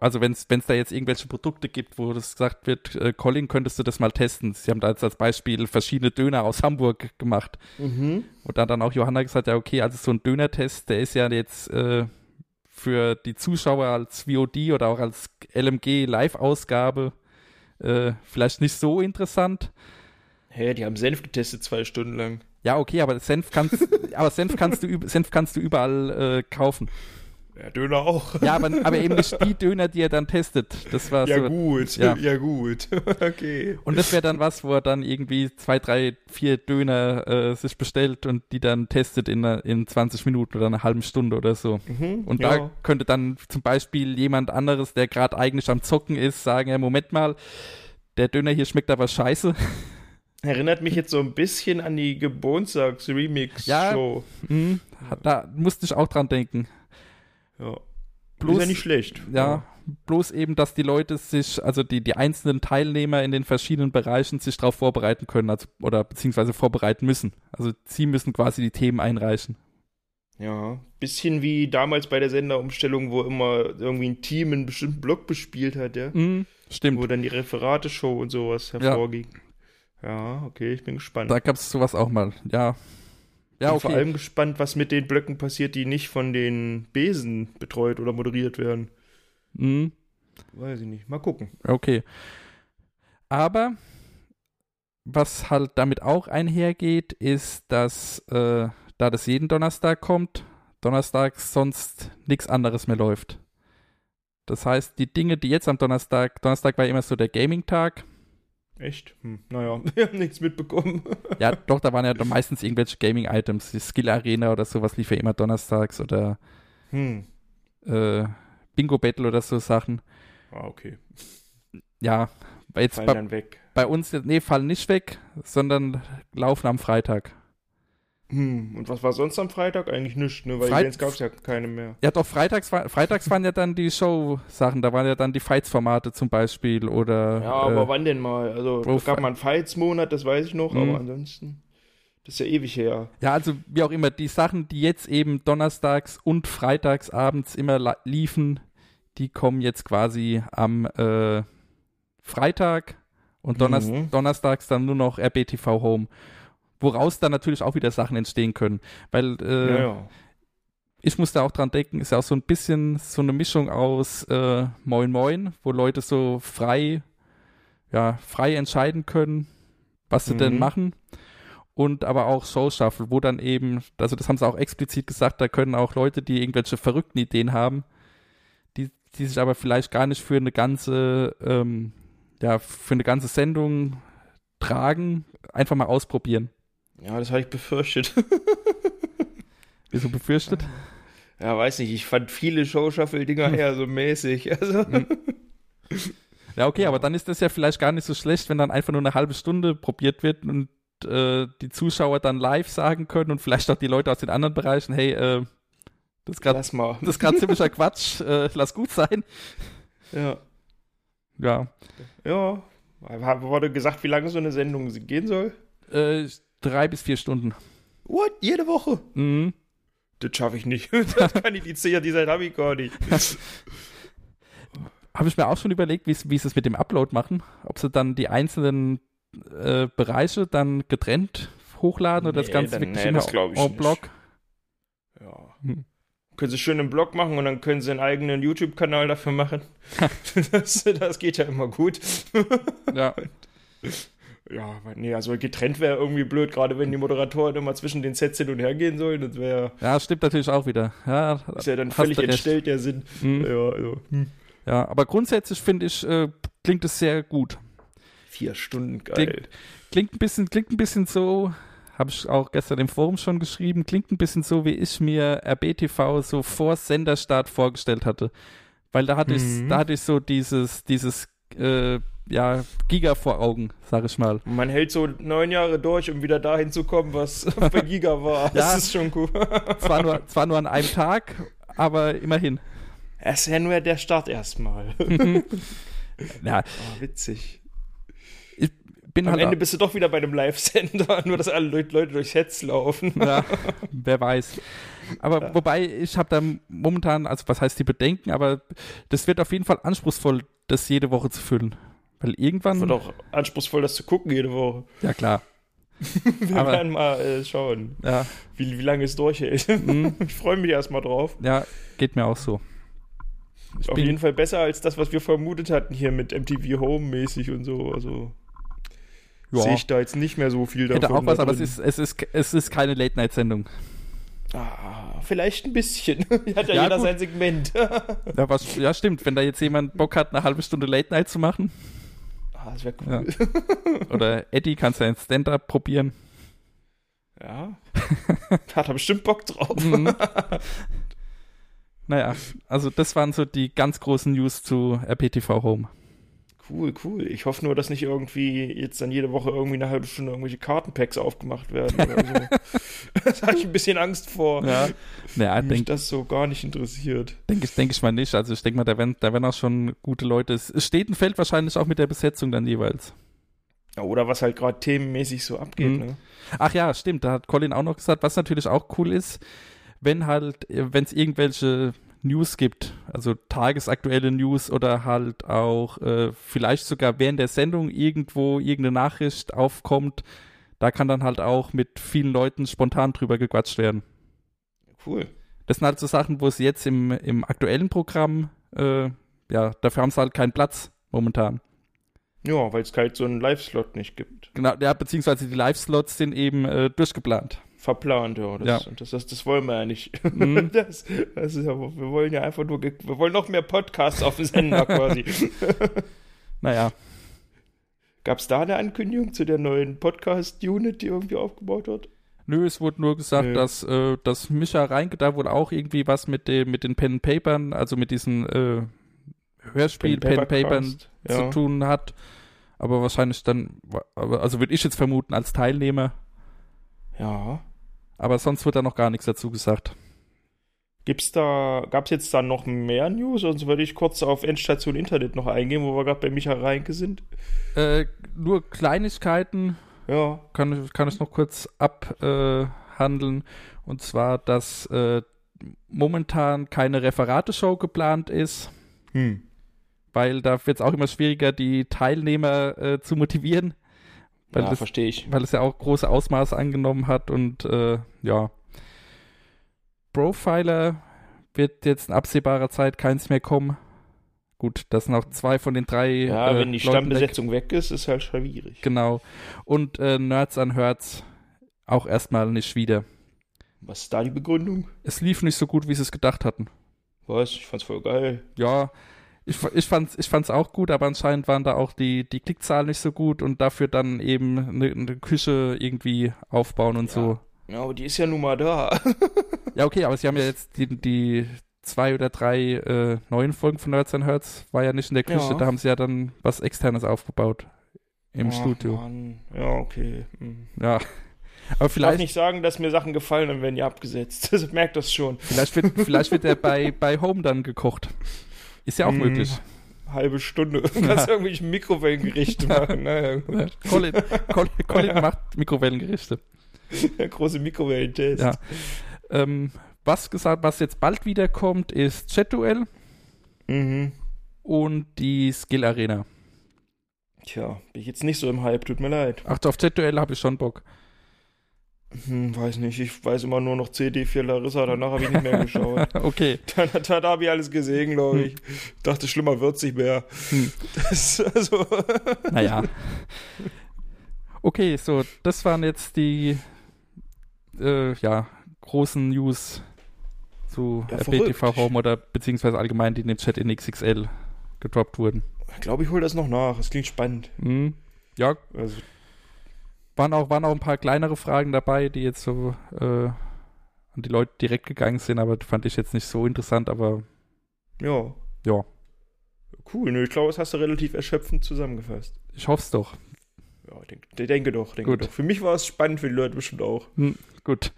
also wenn es da jetzt irgendwelche Produkte gibt, wo das gesagt wird, äh, Colin, könntest du das mal testen? Sie haben da jetzt als Beispiel verschiedene Döner aus Hamburg gemacht. Mhm. Und dann dann auch Johanna gesagt, ja okay, also so ein Dönertest, der ist ja jetzt äh, für die Zuschauer als VOD oder auch als LMG Live-Ausgabe äh, vielleicht nicht so interessant. Hä, die haben Senf getestet zwei Stunden lang. Ja, okay, aber Senf kannst, aber Senf kannst du, Senf kannst du überall äh, kaufen. Ja, Döner auch. Ja, aber, aber eben nicht die Döner, die er dann testet. Das war Ja, so. gut. ja. Ja, gut. okay. Und das wäre dann was, wo er dann irgendwie zwei, drei, vier Döner äh, sich bestellt und die dann testet in, in 20 Minuten oder einer halben Stunde oder so. Mhm, Und ja. da könnte dann zum Beispiel jemand anderes, der gerade eigentlich am Zocken ist, sagen, ja, Moment mal, der Döner hier schmeckt aber scheiße. Erinnert mich jetzt so ein bisschen an die Geburtstags-Remix-Show. Hm, da musste ich auch dran denken. Ja. Bloß- ist ja nicht schlecht. Ja, bloß eben, dass die Leute sich, also die, die einzelnen Teilnehmer in den verschiedenen Bereichen sich darauf vorbereiten können, also, oder beziehungsweise vorbereiten müssen. Also sie müssen quasi die Themen einreichen. Ja. Bisschen wie damals bei der Senderumstellung, wo immer irgendwie ein Team einen bestimmten Block bespielt hat, ja. Mhm, stimmt. Wo dann die Referate-Show und sowas hervorging. Ja, okay, ich bin gespannt. Da gab es sowas auch mal, ja. Ja, bin okay. vor allem gespannt, was mit den Blöcken passiert, die nicht von den Besen betreut oder moderiert werden. Mhm, Weiß ich nicht. Mal gucken. okay. Aber was halt damit auch einhergeht, ist, dass äh, da das jeden Donnerstag kommt, donnerstags sonst nichts anderes mehr läuft. Das heißt, die Dinge, die jetzt am Donnerstag, Donnerstag war immer so der Gaming-Tag, Echt? Hm. Naja, wir haben nichts mitbekommen. Ja, doch, da waren ja meistens irgendwelche Gaming-Items. Die Skill Arena oder sowas lief ja immer donnerstags oder Hm. äh, Bingo Battle oder so Sachen. Ah, okay. Ja, jetzt Fallen bei, dann weg. bei uns, nee, fallen nicht weg, sondern laufen am Freitag. Hm. Und was war sonst am Freitag? Eigentlich nichts, ne? Weil Freit- Events gab es ja keine mehr. Ja, doch, freitags, war, freitags waren ja dann die Show-Sachen, da waren ja dann die Fights-Formate zum Beispiel oder. Ja, aber äh, wann denn mal? Also, Bro, es gab mal einen Fights-Monat, das weiß ich noch, Mhm. aber ansonsten. Das ist ja ewig her. Ja, also wie auch immer, die Sachen, die jetzt eben donnerstags und freitags abends immer liefen, die kommen jetzt quasi am äh, Freitag und Donners Mhm. donnerstags dann nur noch RBTV Home. Woraus dann natürlich auch wieder Sachen entstehen können. Weil äh, ja, ja. ich musste auch dran denken, ist ja auch so ein bisschen so eine Mischung aus äh, Moin Moin, wo Leute so frei, ja, frei entscheiden können, was sie denn Mhm. machen. Und aber auch Show Shuffle, wo dann eben, also das haben sie auch explizit gesagt, da können auch Leute, die irgendwelche verrückten Ideen haben, die, die sich aber vielleicht gar nicht für eine ganze, ähm, ja, für eine ganze Sendung tragen, einfach mal ausprobieren. Ja, das hatte ich befürchtet. Wie so befürchtet. ja, weiß nicht, ich fand viele Show-Shuffle-Dinger Hm. eher so mäßig. Also, Ja, okay, aber dann ist das ja vielleicht gar nicht so schlecht, wenn dann einfach nur eine halbe Stunde probiert wird und äh, die Zuschauer dann live sagen können und vielleicht auch die Leute aus den anderen Bereichen, hey, äh, das ist gerade ziemlicher Quatsch, äh, lass gut sein. Ja. Ja, Ja. Wurde gesagt, wie lange so eine Sendung gehen soll? äh, drei bis vier Stunden. What? Jede Woche? Mhm. Das schaffe ich nicht. Das kann ich die Zehner, die Zeit habe ich gar nicht. Habe ich mir auch schon überlegt, wie sie es mit dem Upload machen, ob sie dann die einzelnen äh, Bereiche dann getrennt hochladen oder das Nee, Ganze dann- wirklich nee, das ich nicht. bloc. Ja. Hm. Können sie schön einen Blog machen und dann können sie einen eigenen YouTube-Kanal dafür machen. das, das geht ja immer gut. Ja. Ja, nee, also getrennt wäre irgendwie blöd, gerade wenn die Moderatoren immer zwischen den Sets hin und her gehen sollen. Das wäre ja, stimmt natürlich auch wieder. Ja, ist ja dann völlig entstellt, der Sinn. Mhm. Ja, also. Hm. Ja, aber grundsätzlich finde ich, äh, klingt es sehr gut. Vier Stunden geil. Klingt ein bisschen, klingt ein bisschen so, habe ich auch gestern im Forum schon geschrieben, klingt ein bisschen so, wie ich mir RBTV so vor Senderstart vorgestellt hatte. Weil da hatte ich, Mhm. da hatte ich so dieses, dieses, äh, ja, Giga vor Augen, sag ich mal. Man hält so neun Jahre durch, um wieder dahin zu kommen, was bei Giga war. Ja. Das ist schon cool. Zwar nur, zwar nur an einem Tag, aber immerhin. Es ist ja nur der Start erstmal. Ja, Oh, witzig. ich bin Am halt. Ende bist du doch wieder bei einem Live-Sender, nur dass alle Leute, durchs Hetz laufen. ja, wer weiß. Aber wobei, ich habe da momentan, also was heißt die Bedenken, aber das wird auf jeden Fall anspruchsvoll, das jede Woche zu füllen. Weil irgendwann. Wird auch anspruchsvoll, das zu gucken jede Woche. Ja, klar. Wir Aber- werden mal äh, schauen, Ja, wie, wie lange es durchhält. Mhm. Ich freue mich erstmal drauf. ja, geht mir auch so. Ist auf jeden Fall besser als das, was wir vermutet hatten hier mit MTV Home mäßig und so. Also Ja. sehe ich da jetzt nicht mehr so viel davon. Hätte auch was, da aber es ist, es ist, es ist keine Late-Night-Sendung. Ah, vielleicht ein bisschen. Hat ja, Ja, jeder gut. sein Segment. Ja, was, ja, stimmt. Wenn da jetzt jemand Bock hat, eine halbe Stunde Late-Night zu machen, ah, das wäre Ja. cool. oder Eddie kannst du ein Stand-Up probieren. Ja. Hat er bestimmt Bock drauf. Mhm. naja, also das waren so die ganz großen News zu RPTV Home. Cool, cool. Ich hoffe nur, dass nicht irgendwie jetzt dann jede Woche irgendwie eine halbe Stunde irgendwelche Kartenpacks aufgemacht werden oder so. da habe ich ein bisschen Angst vor. Ja, naja, Mich denke das so gar nicht interessiert. denk ich, denk ich mal nicht. Also ich denke mal, da werden, da werden auch schon gute Leute. Es steht und fällt wahrscheinlich auch mit der Besetzung dann jeweils. Oder was halt gerade themenmäßig so abgeht, Mhm. ne? Ach ja, stimmt, da hat Colin auch noch gesagt, was natürlich auch cool ist, wenn halt, wenn es irgendwelche News gibt, also tagesaktuelle News oder halt auch äh, vielleicht sogar während der Sendung irgendwo irgendeine Nachricht aufkommt, da kann dann halt auch mit vielen Leuten spontan drüber gequatscht werden. Cool. Das sind halt so Sachen, wo sie jetzt im, im aktuellen Programm, äh, ja, dafür haben sie halt keinen Platz momentan. Ja, weil es halt so einen Live-Slot nicht gibt. Genau, ja, beziehungsweise die Live-Slots sind eben äh, durchgeplant. Verplant, ja. Das, Ja. Und das, das, das wollen wir ja nicht. Mhm. Das, das ist ja, wir wollen ja einfach nur, wir wollen noch mehr Podcasts auf dem Sender quasi. Naja, Gab es da eine Ankündigung zu der neuen Podcast-Unit, die irgendwie aufgebaut wird? Nö, es wurde nur gesagt, Nö. dass, äh, dass Micha Reinke da wohl auch irgendwie was mit, dem, mit den Pen Papern, also mit diesen äh, Hörspiel Pen Papern Papercast, zu ja. tun hat. Aber wahrscheinlich dann, also würde ich jetzt vermuten, als Teilnehmer. Ja. Aber sonst wird da noch gar nichts dazu gesagt. Gibt's da, gab's jetzt da noch mehr News? Sonst würde ich kurz auf Endstation Internet noch eingehen, wo wir gerade bei Micha Reinke sind. Äh, nur Kleinigkeiten Ja. kann ich, kann ich noch kurz abhandeln. Und zwar, dass äh, momentan keine Referateshow geplant ist. Hm. weil da wird es auch immer schwieriger, die Teilnehmer äh, zu motivieren, Weil ja, das- verstehe ich. weil es ja auch große Ausmaße angenommen hat und äh, ja. Profiler wird jetzt in absehbarer Zeit keins mehr kommen. Gut, das sind auch zwei von den drei. Ja, äh, wenn die Leuten Stammbesetzung weg ist, ist halt schwierig. Weg. Genau. Und äh, Nerds an Herz auch erstmal nicht wieder. Was ist da die Begründung? Es lief nicht so gut, wie sie es gedacht hatten. Was? Ich fand's voll geil. Ja, ich, ich, fand's, ich fand's auch gut, aber anscheinend waren da auch die, die Klickzahlen nicht so gut und dafür dann eben eine, eine Küche irgendwie aufbauen und Ja. so. Ja, aber die ist ja nun mal da. Ja, okay, aber sie haben ja jetzt die, die zwei oder drei äh, neuen Folgen von Nerds and Hertz, war ja nicht in der Küche, Ja. da haben sie ja dann was Externes aufgebaut im Ach, Studio. Mann. Ja, okay. Hm. Ja. Aber Ich darf vielleicht, nicht sagen, dass mir Sachen gefallen und werden ja abgesetzt. Das merkt das schon. vielleicht wird, vielleicht wird er bei, bei Home dann gekocht. Ist ja auch Mm. möglich. Halbe Stunde. Du kannst irgendwelche Mikrowellengerichte machen. Naja, gut. Colin, Colin, Colin macht Mikrowellengerichte. Große Mikrowellentest. Ja. Ähm, was gesagt, was jetzt bald wiederkommt, ist Chat-Duell Mhm. und die Skill Arena. Tja, bin ich jetzt nicht so im Hype, tut mir leid. Ach, auf Chat-Duell habe ich schon Bock. Hm, weiß nicht, ich weiß immer nur noch CD4 Larissa, danach habe ich nicht mehr geschaut. Okay. Dann, dann habe ich alles gesehen, glaube ich. Dachte, schlimmer wird's nicht mehr. Hm. Das, also, Naja. Okay, so, das waren jetzt die äh, ja, großen News zu Ja, verrückt. Home oder beziehungsweise allgemein, die in den Chat in XXL gedroppt wurden. ich glaube, ich hole das noch nach. Es klingt spannend. Mhm. Ja, Also, waren auch, waren auch ein paar kleinere Fragen dabei, die jetzt so äh, an die Leute direkt gegangen sind, aber fand ich jetzt nicht so interessant, aber ja. Ja. Cool, nö, ich glaube, das hast du relativ erschöpfend zusammengefasst. ich hoffe es doch. Ja, ich denke, ich denke doch, denke Gut. doch. Für mich war es spannend, für die Leute bestimmt auch. Hm, gut.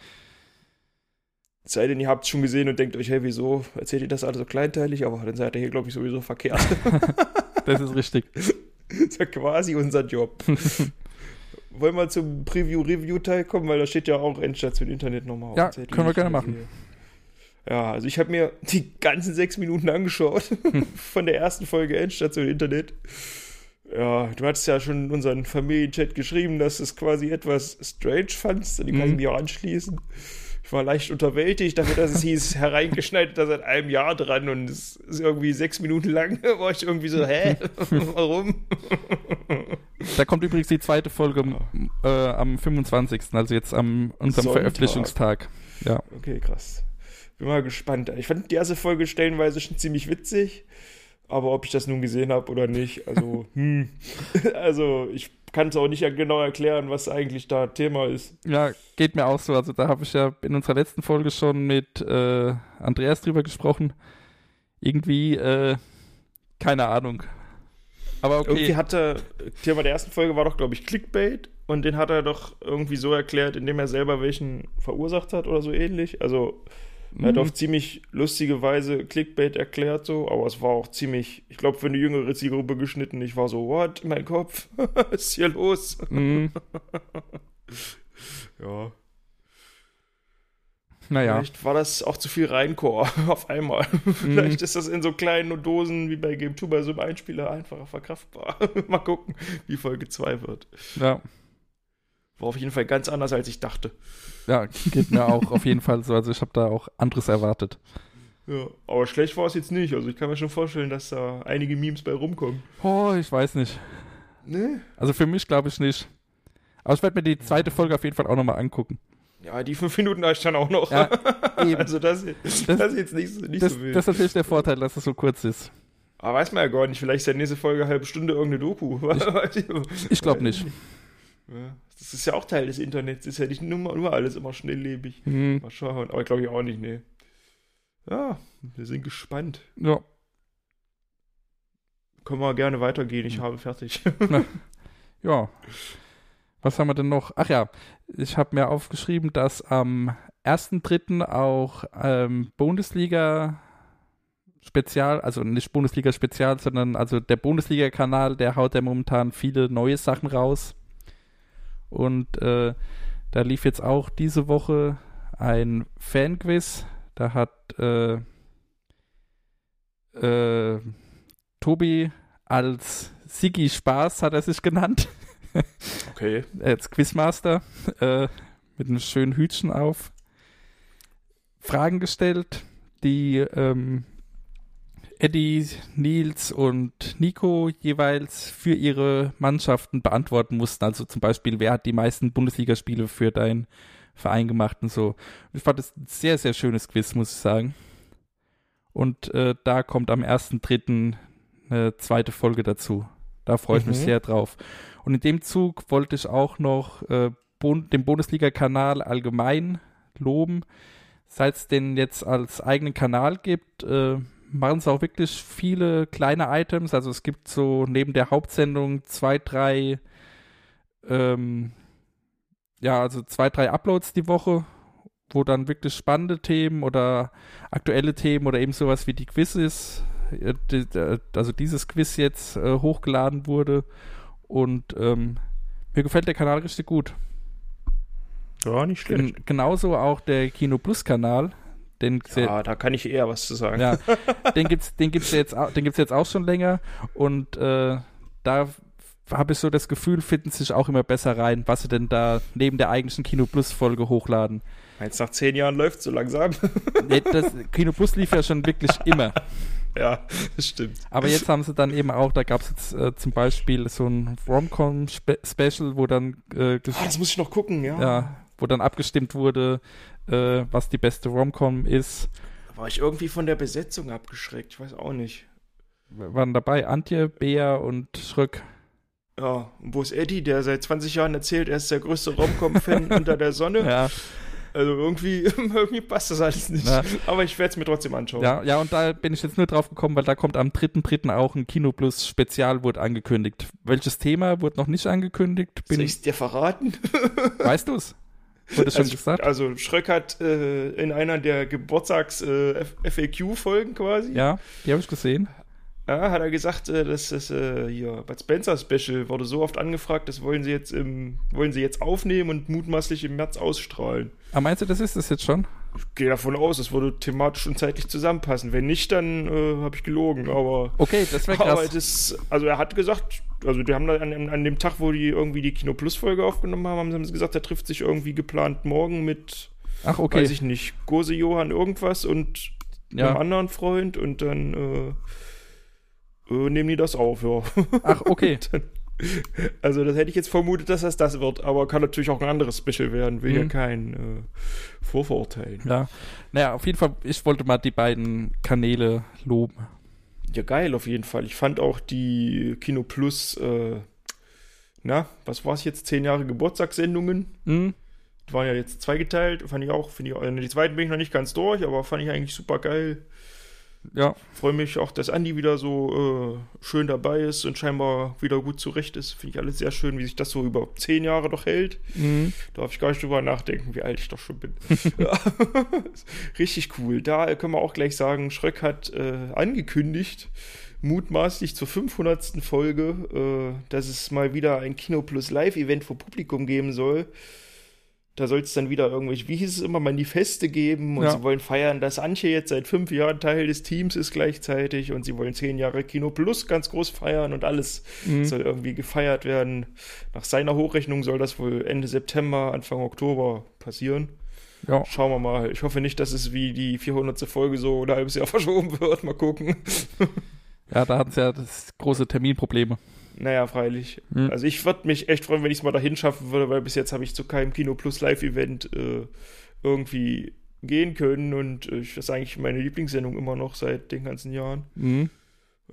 Sei denn, ihr habt es schon gesehen und denkt euch, hey, wieso erzählt ihr das alles so kleinteilig? Aber dann seid ihr hier, glaube ich, sowieso verkehrt. Das ist richtig. das ist ja quasi unser Job. Wollen wir zum Preview-Review-Teil kommen, weil da steht ja auch Endstation Internet nochmal auf. Ja, Seite, können wir ich gerne da machen. sehe. Ja, also ich habe mir die ganzen sechs Minuten angeschaut von der ersten Folge Endstation Internet. Ja, du hattest ja schon in unseren Familienchat geschrieben, dass du es quasi etwas strange fandst, und die kann ich Mhm. mir auch anschließen. Ich war leicht unterwältigt dafür, dass es hieß, hereingeschneit da seit einem Jahr dran und es ist irgendwie sechs Minuten lang, war ich irgendwie so, hä? Warum? Da kommt übrigens die zweite Folge äh, am 25., also jetzt am unserem Sonntag. Veröffentlichungstag. Ja. Okay, krass. Bin mal gespannt. Ich fand die erste Folge stellenweise schon ziemlich witzig, aber ob ich das nun gesehen habe oder nicht, also, hm. Also, ich kann es auch nicht genau erklären, was eigentlich da Thema ist. Ja, geht mir auch so. Also da habe ich ja in unserer letzten Folge schon mit äh, Andreas drüber gesprochen. Irgendwie, äh, keine Ahnung. Aber okay. Irgendwie hat er, Thema der ersten Folge war doch, glaube ich, Clickbait und den hat er doch irgendwie so erklärt, indem er selber welchen verursacht hat oder so ähnlich. Also, er hat Mhm. auf ziemlich lustige Weise Clickbait erklärt, so, aber es war auch ziemlich, ich glaube, für eine jüngere Zielgruppe geschnitten. Ich war so, what, mein Kopf, was ist hier los? Mhm. Ja, Naja. vielleicht war das auch zu viel Reincore auf einmal. vielleicht ist das in so kleinen Dosen wie bei Game 2 bei so einem Einspieler einfacher verkraftbar. Mal gucken, wie Folge 2 wird. Ja. War auf jeden Fall ganz anders, als ich dachte. Ja, geht mir auch auf jeden Fall so. Also ich habe da auch anderes erwartet. Ja, aber schlecht war es jetzt nicht. Also ich kann mir schon vorstellen, dass da einige Memes bei rumkommen. Oh, ich weiß nicht. Ne? Also für mich glaube ich nicht. Aber ich werde mir die zweite Folge auf jeden Fall auch nochmal angucken. Ja, die fünf Minuten habe ich dann auch noch. Ja. Also das, das, Das- ist jetzt nicht, so- nicht Das, so wild. das ist natürlich der Vorteil, dass es so kurz ist. aber weiß man ja gar nicht. Vielleicht ist ja nächste Folge eine halbe Stunde irgendeine Doku. Ich glaube nicht. Ja, das ist ja auch Teil des Internets. Ist ja nicht nur, nur alles immer schnelllebig. Mhm. Mal schauen. Aber glaube ich auch nicht, nee. Ja, wir sind gespannt. Ja. Können wir gerne weitergehen. Ich habe fertig. Ja. Was haben wir denn noch? Ach ja, ich habe mir aufgeschrieben, dass am 1.3. auch ähm, Bundesliga Spezial, also nicht Bundesliga Spezial, sondern also der Bundesliga-Kanal, der haut ja momentan viele neue Sachen raus. Und äh, da lief jetzt auch diese Woche ein Fanquiz. Da hat äh, äh, Tobi als Sigi Spaß, hat er sich genannt, Okay. als Quizmaster, äh, mit einem schönen Hütchen auf, Fragen gestellt, die ähm, Eddie, Nils und Nico jeweils für ihre Mannschaften beantworten mussten. Also zum Beispiel, wer hat die meisten Bundesligaspiele für deinen Verein gemacht und so. Ich fand das ein sehr, sehr schönes Quiz, muss ich sagen. Und äh, da kommt am 1.3. eine zweite Folge dazu. Da freue ich mich Mhm. sehr drauf. Und in dem Zug wollte ich auch noch äh, Bund den Bundesliga-Kanal allgemein loben. Seit es den jetzt als eigenen Kanal gibt, äh, machen es auch wirklich viele kleine Items. Also es gibt so neben der Hauptsendung zwei, drei, ähm, ja, also zwei, drei Uploads die Woche, wo dann wirklich spannende Themen oder aktuelle Themen oder eben sowas wie die Quizzes, äh, die, also dieses Quiz jetzt äh, hochgeladen wurde. Und ähm, mir gefällt der Kanal richtig gut. Ja, nicht schlecht. Gen genauso auch der Kino Plus Kanal. Den, Ja, da kann ich eher was zu sagen. ja, den gibt's, den gibt's jetzt, au- den gibt's jetzt auch schon länger und äh, da habe ich so das Gefühl, finden sich auch immer besser rein, was sie denn da neben der eigentlichen Kino Plus Folge hochladen. Jetzt nach zehn Jahren läuft so langsam. Nee, das Kino Plus lief ja schon wirklich immer, ja, das stimmt. aber jetzt haben sie dann eben auch, da gab es jetzt äh, zum Beispiel so ein Romcom Spe Special, wo dann äh, Ah, das muss ich noch gucken, ja. ja, wo dann abgestimmt wurde, äh, was die beste Romcom ist. Da war ich irgendwie von der Besetzung abgeschreckt. Ich weiß auch nicht. Waren dabei Antje, Bea und Schröck. Ja, und wo ist Eddie, der seit 20 Jahren erzählt, er ist der größte Romcom-Fan unter der Sonne? Ja, Also irgendwie, irgendwie passt das alles nicht. Ja. Aber ich werde es mir trotzdem anschauen. Ja, ja, und da bin ich jetzt nur drauf gekommen, weil da kommt am 3.3. auch ein Kino Plus Spezial wurde angekündigt. Welches Thema wurde noch nicht angekündigt? Soll Bin, ich es dir verraten? weißt du es? Wurde schon also, gesagt? Also Schröck hat äh, in einer der Geburtstags-FAQ-Folgen quasi, Ja, die habe ich gesehen. Ja, hat er gesagt, äh, dass das äh, hier Bud Spencer Special wurde so oft angefragt, das wollen sie jetzt im, wollen sie jetzt aufnehmen und mutmaßlich im März ausstrahlen. Aber meinst du, das ist es jetzt schon? Ich gehe davon aus, es würde thematisch und zeitlich zusammenpassen. Wenn nicht, dann äh, habe ich gelogen. Aber, Okay, das wäre aber krass. das, also er hat gesagt, also die haben da an, an dem Tag, wo die irgendwie die Kino Plus Folge aufgenommen haben, haben sie gesagt, er trifft sich irgendwie geplant morgen mit, Ach, okay. weiß ich nicht, Gose Johann irgendwas und Ja. einem anderen Freund und dann äh, nehmen die das auf, ja. Ach, okay. Also das hätte ich jetzt vermutet, dass das das wird, aber kann natürlich auch ein anderes Special werden, will ja Mhm. kein äh, Vorverurteilen. Ja. Naja, auf jeden Fall, ich wollte mal die beiden Kanäle loben. Ja, geil, auf jeden Fall. Ich fand auch die Kino Plus, äh, na, was war es jetzt? Zehn Jahre Geburtstagssendungen. Hm? Die waren ja jetzt zweigeteilt. Fand ich auch, finde ich, äh, die zweiten bin ich noch nicht ganz durch, aber fand ich eigentlich super geil. Ja, Freue mich auch, dass Andi wieder so äh, schön dabei ist und scheinbar wieder gut zurecht ist. Finde ich alles sehr schön, wie sich das so über zehn Jahre doch hält. mhm. Darf ich gar nicht drüber nachdenken, wie alt ich doch schon bin. Richtig cool. Da können wir auch gleich sagen, Schröck hat äh, angekündigt, mutmaßlich zur 500. Folge, äh, dass es mal wieder ein Kino Plus Live-Event vor Publikum geben soll. Da soll es dann wieder irgendwelche, wie hieß es immer, Manifeste geben und Ja. sie wollen feiern, dass Antje jetzt seit fünf Jahren Teil des Teams ist gleichzeitig und sie wollen zehn Jahre Kino Plus ganz groß feiern und alles Mhm. soll irgendwie gefeiert werden. Nach seiner Hochrechnung soll das wohl Ende September, Anfang Oktober passieren. ja. Schauen wir mal. Ich hoffe nicht, dass es wie die 400. Folge so ein halbes Jahr verschoben wird. Mal gucken. Ja, da hatten sie ja das große Terminprobleme. Naja, freilich. Mhm. Also ich würde mich echt freuen, wenn ich es mal dahin schaffen würde, weil bis jetzt habe ich zu keinem Kino Plus Live-Event äh, irgendwie gehen können und äh, das ist eigentlich meine Lieblingssendung immer noch seit den ganzen Jahren. Mhm.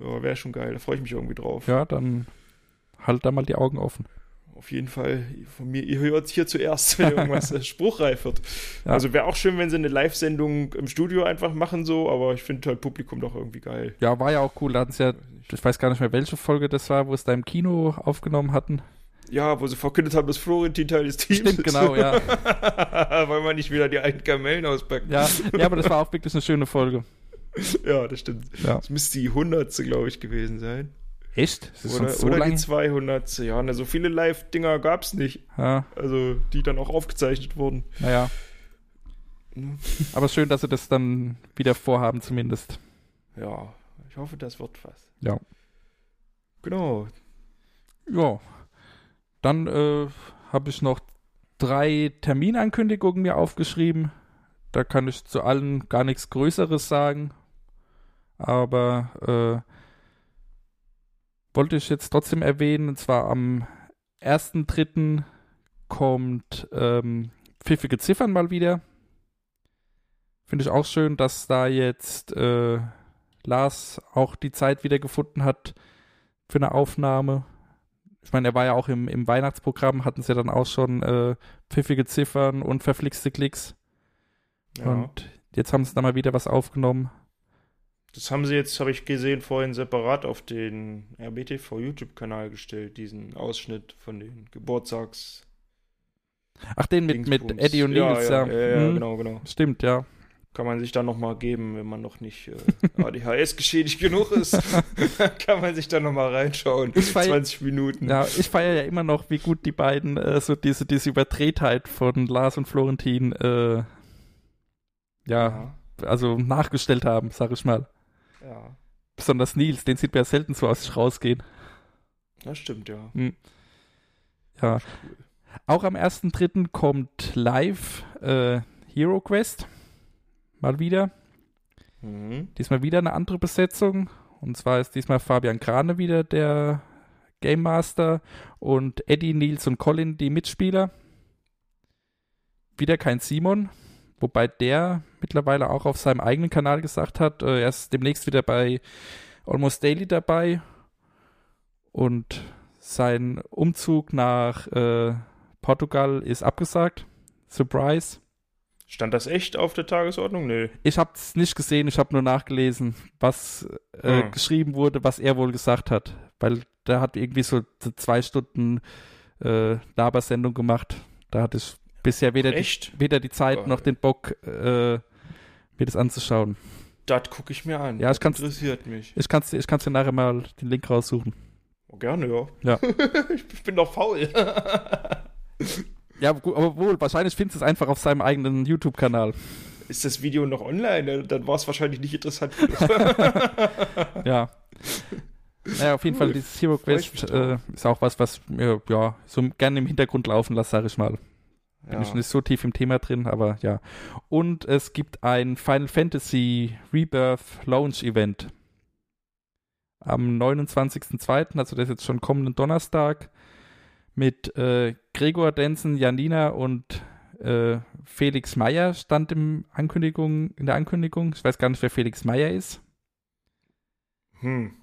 Ja, Wäre schon geil, da freue ich mich irgendwie drauf. Ja, dann halt da mal die Augen offen. Auf jeden Fall, von mir, ihr hört es hier zuerst, wenn irgendwas äh, spruchreif wird. Ja. Also wäre auch schön, wenn sie eine Live-Sendung im Studio einfach machen, so, aber ich finde halt Publikum doch irgendwie geil. Ja, war ja auch cool. Da hatten sie ja, ich weiß gar nicht mehr, welche Folge das war, wo es da im Kino aufgenommen hatten. Ja, wo sie verkündet haben, dass Florentin Teil des Teams Stimmt, ist. genau, ja. Weil man nicht wieder die alten Kamellen auspacken. Ja, ja, aber das war auch wirklich eine schöne Folge. ja das stimmt. Ja. Das müsste die 100. glaube ich, gewesen sein. Echt? Oder, so oder die 200. Ja, na, so viele Live-Dinger gab es nicht. Ja, Also, die dann auch aufgezeichnet wurden. naja. Mhm. Aber schön, dass sie das dann wieder vorhaben, zumindest. Ja, ich hoffe, das wird was. Ja. Genau. Ja. Dann äh, habe ich noch drei Terminankündigungen mir aufgeschrieben. Da kann ich zu allen gar nichts Größeres sagen. Aber äh, wollte ich jetzt trotzdem erwähnen, und zwar am 1.3. kommt ähm, Pfiffige Ziffern mal wieder. Finde ich auch schön, dass da jetzt äh, Lars auch die Zeit wieder gefunden hat für eine Aufnahme. Ich meine, er war ja auch im, im Weihnachtsprogramm, hatten sie ja dann auch schon äh, pfiffige Ziffern und verflixte Klicks. Ja. Und jetzt haben sie da mal wieder was aufgenommen. Das haben sie jetzt, habe ich gesehen, vorhin separat auf den RBTV YouTube-Kanal gestellt, diesen Ausschnitt von den Geburtstags. Ach, den mit, mit. Eddie und Nils, ja. Ja, ja, ja, Hm, genau, genau. Stimmt, ja. Kann man sich dann nochmal geben, wenn man noch nicht äh, ADHS geschädigt genug ist. kann man sich dann nochmal reinschauen. Ich feier- 20 Minuten. Ja, ich feiere ja immer noch, wie gut die beiden äh, so diese, diese Überdrehtheit von Lars und Florentin äh, ja, ja. also nachgestellt haben, sag ich mal. Ja, Besonders Nils, den sieht man ja selten so aus sich rausgehen. das stimmt, ja. Ja. Auch am 1.3. kommt live äh, Hero Quest. Mal wieder. Mhm. Diesmal wieder eine andere Besetzung. Und zwar ist diesmal Fabian Krane wieder der Game Master und Eddie, Nils und Colin die Mitspieler. Wieder kein Simon, wobei der mittlerweile auch auf seinem eigenen Kanal gesagt hat, äh, er ist demnächst wieder bei Almost Daily dabei und sein Umzug nach äh, Portugal ist abgesagt. Surprise. Stand das echt auf der Tagesordnung? Nö. Ich habe es nicht gesehen, ich habe nur nachgelesen, was äh, Hm. geschrieben wurde, was er wohl gesagt hat. Weil der hat irgendwie so zwei Stunden äh, Labersendung gemacht. Da hatte ich bisher weder die, weder die Zeit Geil. noch den Bock, äh, mir das anzuschauen. Das gucke ich mir an. Ja, ich das kann's- interessiert mich. Ich kann dir ich kann's dir nachher mal den Link raussuchen. Oh, gerne, ja. Ja. ich bin doch faul. Ja, aber wohl, wahrscheinlich findest du es einfach auf seinem eigenen YouTube-Kanal. Ist das Video noch online? Dann war es wahrscheinlich nicht interessant. Ja. Naja, auf jeden Cool. Fall, dieses Hero ich Quest äh, ist auch was, was mir ja so gerne im Hintergrund laufen lasse, sag ich mal. Bin ich ja. nicht so tief im Thema drin, aber ja. Und es gibt ein Final Fantasy Rebirth Launch Event. Am 29.02., also das ist jetzt schon kommenden Donnerstag, mit äh, Gregor Densen, Janina und äh, Felix Meyer stand im Ankündigung, in der Ankündigung. Ich weiß gar nicht, wer Felix Meyer ist. Hm.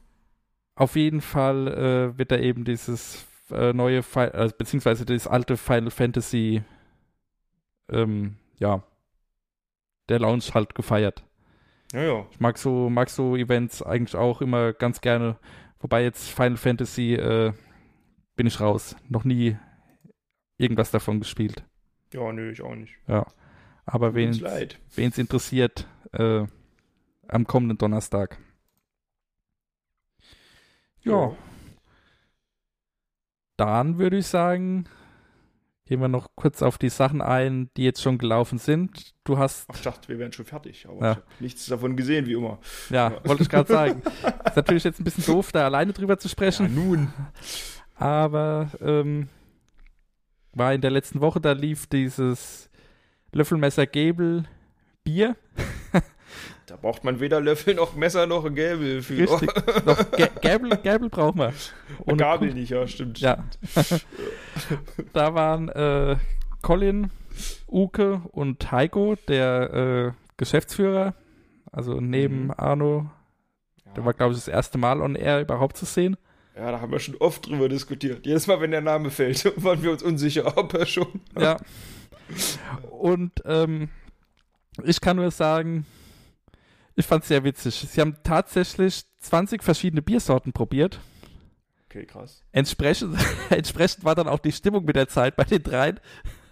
Auf jeden Fall äh, wird da eben dieses äh, neue, Fi also, beziehungsweise das alte Final Fantasy, ähm, ja, der Launch halt gefeiert. Ja, ja. Ich mag so, mag so Events eigentlich auch immer ganz gerne. Wobei jetzt Final Fantasy äh, bin ich raus. Noch nie irgendwas davon gespielt. Ja, nö, ich auch nicht. Ja. Aber wen es interessiert, äh, am kommenden Donnerstag. Ja. Dann würde ich sagen, gehen wir noch kurz auf die Sachen ein, die jetzt schon gelaufen sind. Du hast, Ach, ich dachte, wir wären schon fertig, aber Ja. ich habe nichts davon gesehen, wie immer. ja, wollte ich gerade sagen. Ist natürlich jetzt ein bisschen doof, da alleine drüber zu sprechen, nun. aber ähm, war in der letzten Woche, da lief dieses Löffelmesser Gable Bier. Da braucht man weder Löffel noch Messer noch Gäbel für. Richtig. Doch, Gä- Gäbel, Gäbel brauchen wir. Oh, Gabel nicht, ja, stimmt. Ja. da waren äh, Colin, Uke und Heiko, der äh, Geschäftsführer, also neben Mhm. Arno. Der war, glaube ich, das erste Mal on air überhaupt zu sehen. Ja, da haben wir schon oft drüber diskutiert. Jedes Mal, wenn der Name fällt, waren wir uns unsicher, ob er schon. Ja. Und ähm, ich kann nur sagen, ich fand es sehr witzig. Sie haben tatsächlich 20 verschiedene Biersorten probiert. Okay, krass. Entsprechend, entsprechend war dann auch die Stimmung mit der Zeit bei den dreien.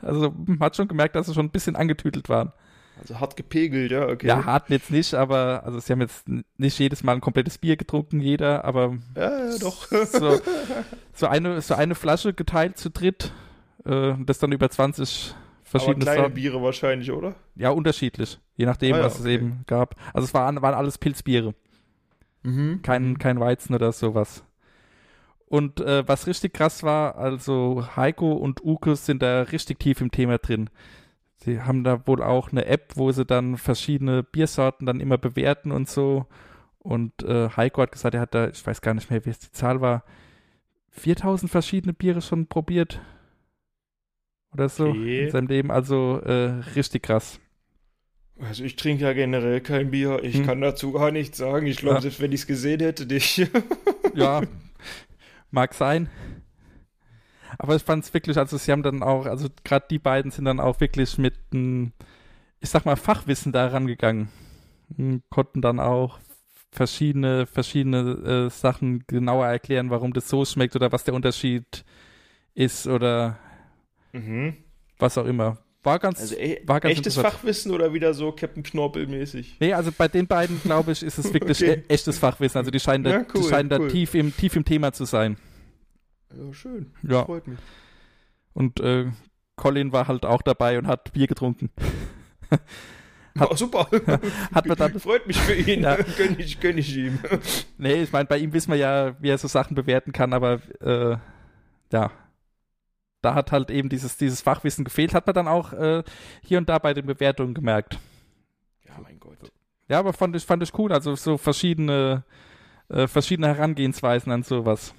Also man hat schon gemerkt, dass sie schon ein bisschen angetütelt waren. Also hart gepegelt, ja, okay. Ja, hart jetzt nicht, aber also sie haben jetzt nicht jedes Mal ein komplettes Bier getrunken, jeder, aber ja, ja doch. so, so, eine, so eine Flasche geteilt zu dritt, äh, das dann über 20 Aber verschiedene kleine Sorten. Biere wahrscheinlich, oder? Ja, unterschiedlich, je nachdem, Ah ja, was es okay. eben gab. Also es waren, waren alles Pilzbiere, Mhm. kein, kein Weizen oder sowas. Und äh, was richtig krass war, also Heiko und Uke sind da richtig tief im Thema drin. Sie haben da wohl auch eine App, wo sie dann verschiedene Biersorten dann immer bewerten und so. Und äh, Heiko hat gesagt, er hat da, ich weiß gar nicht mehr, wie es die Zahl war, 4000 verschiedene Biere schon probiert. Oder so Okay. in seinem Leben. Also äh, richtig krass. Also ich trinke ja generell kein Bier. Ich Hm. kann dazu gar nichts sagen. Ich glaube, Ja. selbst wenn ich es gesehen hätte, nicht. Ja, mag sein. Aber ich fand es wirklich, also sie haben dann auch, also gerade die beiden sind dann auch wirklich mit ich sag mal, Fachwissen da rangegangen. Konnten dann auch verschiedene, verschiedene äh, Sachen genauer erklären, warum das so schmeckt oder was der Unterschied ist oder mhm. was auch immer. War ganz, Also e war ganz echtes. Fachwissen oder wieder so Captain Knorpel-mäßig? Nee, also bei den beiden, glaube ich, ist es wirklich Okay. e echtes Fachwissen. Also die scheinen da, Ja, cool, die scheinen da cool. tief, im, tief im Thema zu sein. Ja, schön. Ja. Freut mich. Und äh, Colin war halt auch dabei und hat Bier getrunken. Oh, super. Hat man dann, freut mich für ihn. Ja. gönn, ich, gönn ich ihm. nee, ich meine, bei ihm wissen wir ja, wie er so Sachen bewerten kann, aber äh, ja, da hat halt eben dieses, dieses Fachwissen gefehlt, hat man dann auch äh, hier und da bei den Bewertungen gemerkt. Ja, mein Gott. Ja, aber fand ich, fand ich cool, also so verschiedene, äh, verschiedene Herangehensweisen an sowas.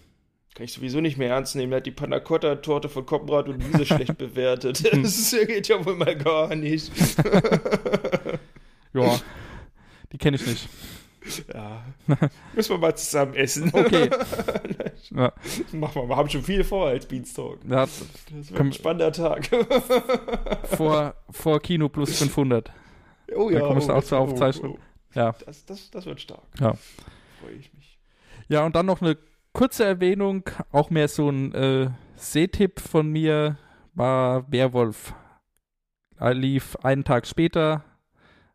Kann ich sowieso nicht mehr ernst nehmen. Er hat die Panna Cotta-Torte von Koppenrad und Wiese schlecht bewertet. Das geht ja wohl mal gar nicht. Ja, die kenne ich nicht. Ja. Müssen wir mal zusammen essen. Okay. Ja, Machen wir. Wir haben schon viel vor als Beanstalk. ja, Das wird Komm. ein spannender Tag. vor, vor Kino plus 500. Oh Da kommst du auch zur Aufzeichnung. Ja. Das, das, das wird stark. Ja. Freue ich mich. Ja, und dann noch eine kurze Erwähnung, auch mehr so ein äh, Sehtipp von mir, war Werwolf. äh, lief einen Tag später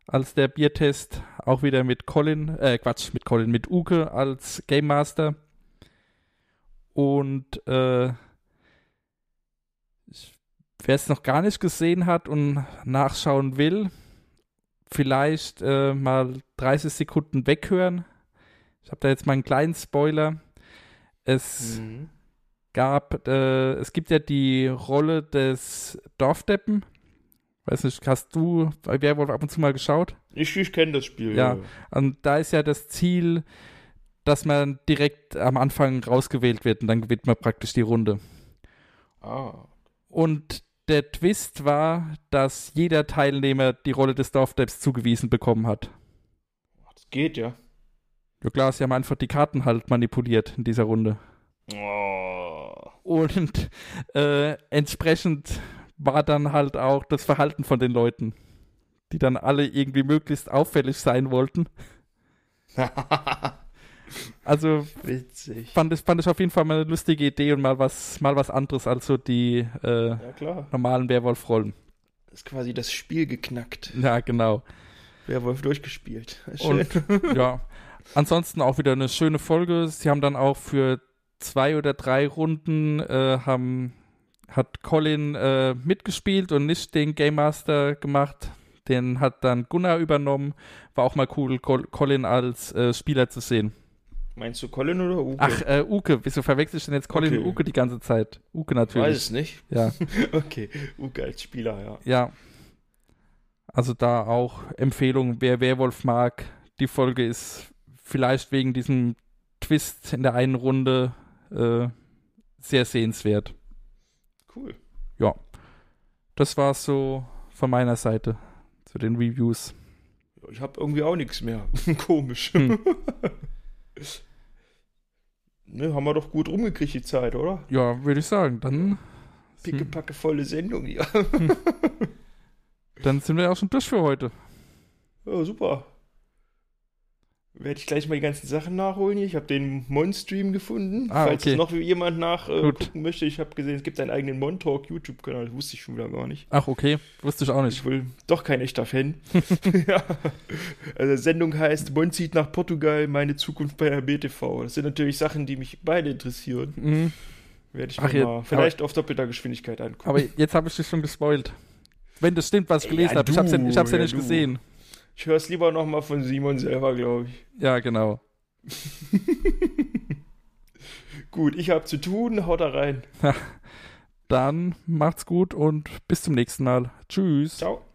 als der Biertest, auch wieder mit Colin, äh, Quatsch, mit Colin, mit Uke als Game Master. Und äh, wer es noch gar nicht gesehen hat und nachschauen will, vielleicht äh, mal 30 Sekunden weghören. Ich habe da jetzt mal einen kleinen Spoiler. Es Mhm. gab, äh, es gibt ja die Rolle des Dorfdeppen. Weiß nicht, hast du Werwolf ab und zu mal geschaut? Ich, ich kenne das Spiel. Ja. Und da ist ja das Ziel, dass man direkt am Anfang rausgewählt wird und dann gewinnt man praktisch die Runde. Ah. Und der Twist war, dass jeder Teilnehmer die Rolle des Dorfdepps zugewiesen bekommen hat. Das geht ja. Ja klar, sie haben einfach die Karten halt manipuliert in dieser Runde. Oh. Und äh, entsprechend war dann halt auch das Verhalten von den Leuten, die dann alle irgendwie möglichst auffällig sein wollten. Also Witzig. fand ich, fand ich auf jeden Fall mal eine lustige Idee und mal was, mal was anderes als so die äh, Ja, normalen Werwolf-Rollen. Das ist quasi das Spiel geknackt. Ja, genau. Werwolf durchgespielt. Und ja, ansonsten auch wieder eine schöne Folge. Sie haben dann auch für zwei oder drei Runden äh, haben, hat Colin äh, mitgespielt und nicht den Game Master gemacht. Den hat dann Gunnar übernommen. War auch mal cool, Col Colin als äh, Spieler zu sehen. Meinst du Colin oder Uke? Ach, äh, Uke. Wieso verwechsel ich denn jetzt Colin Okay. und Uke die ganze Zeit? Uke ich weiß natürlich. es nicht. Ja, Okay, Uke als Spieler, ja. ja. Also da auch Empfehlung, wer Werwolf mag. Die Folge ist vielleicht wegen diesem Twist in der einen Runde äh, sehr sehenswert. Cool. Das war's so von meiner Seite zu den Reviews. Ich habe irgendwie auch nichts mehr. Komisch. Hm. ne, haben wir doch gut rumgekriegt die Zeit, oder? Ja, würde ich sagen. Dann, Pickepacke volle Sendung hier. dann sind wir auch schon durch für heute. Ja, super. Werde ich gleich mal die ganzen Sachen nachholen hier. Ich habe den Mon-Stream gefunden. Ah, Falls okay. es noch jemand nach äh, möchte. Ich habe gesehen, es gibt einen eigenen Montalk YouTube-Kanal. Das wusste ich schon wieder gar nicht. Ach, okay. Wusste ich auch nicht. Ich will doch kein echter Fan. ja. Also die Sendung heißt Mon zieht nach Portugal, meine Zukunft bei RBTV. Das sind natürlich Sachen, die mich beide interessieren. Mhm. Werde ich Ach, mir mal vielleicht auf doppelter Geschwindigkeit angucken. Aber jetzt habe ich dich schon gespoilt. Wenn das stimmt, was ich gelesen Ja, habe. Ich habe es ja ja, nicht du. gesehen. Ich höre es lieber nochmal von Simon selber, glaube ich. Ja, genau. Gut, ich habe zu tun. Haut da rein. Dann macht's gut und bis zum nächsten Mal. Tschüss. Ciao.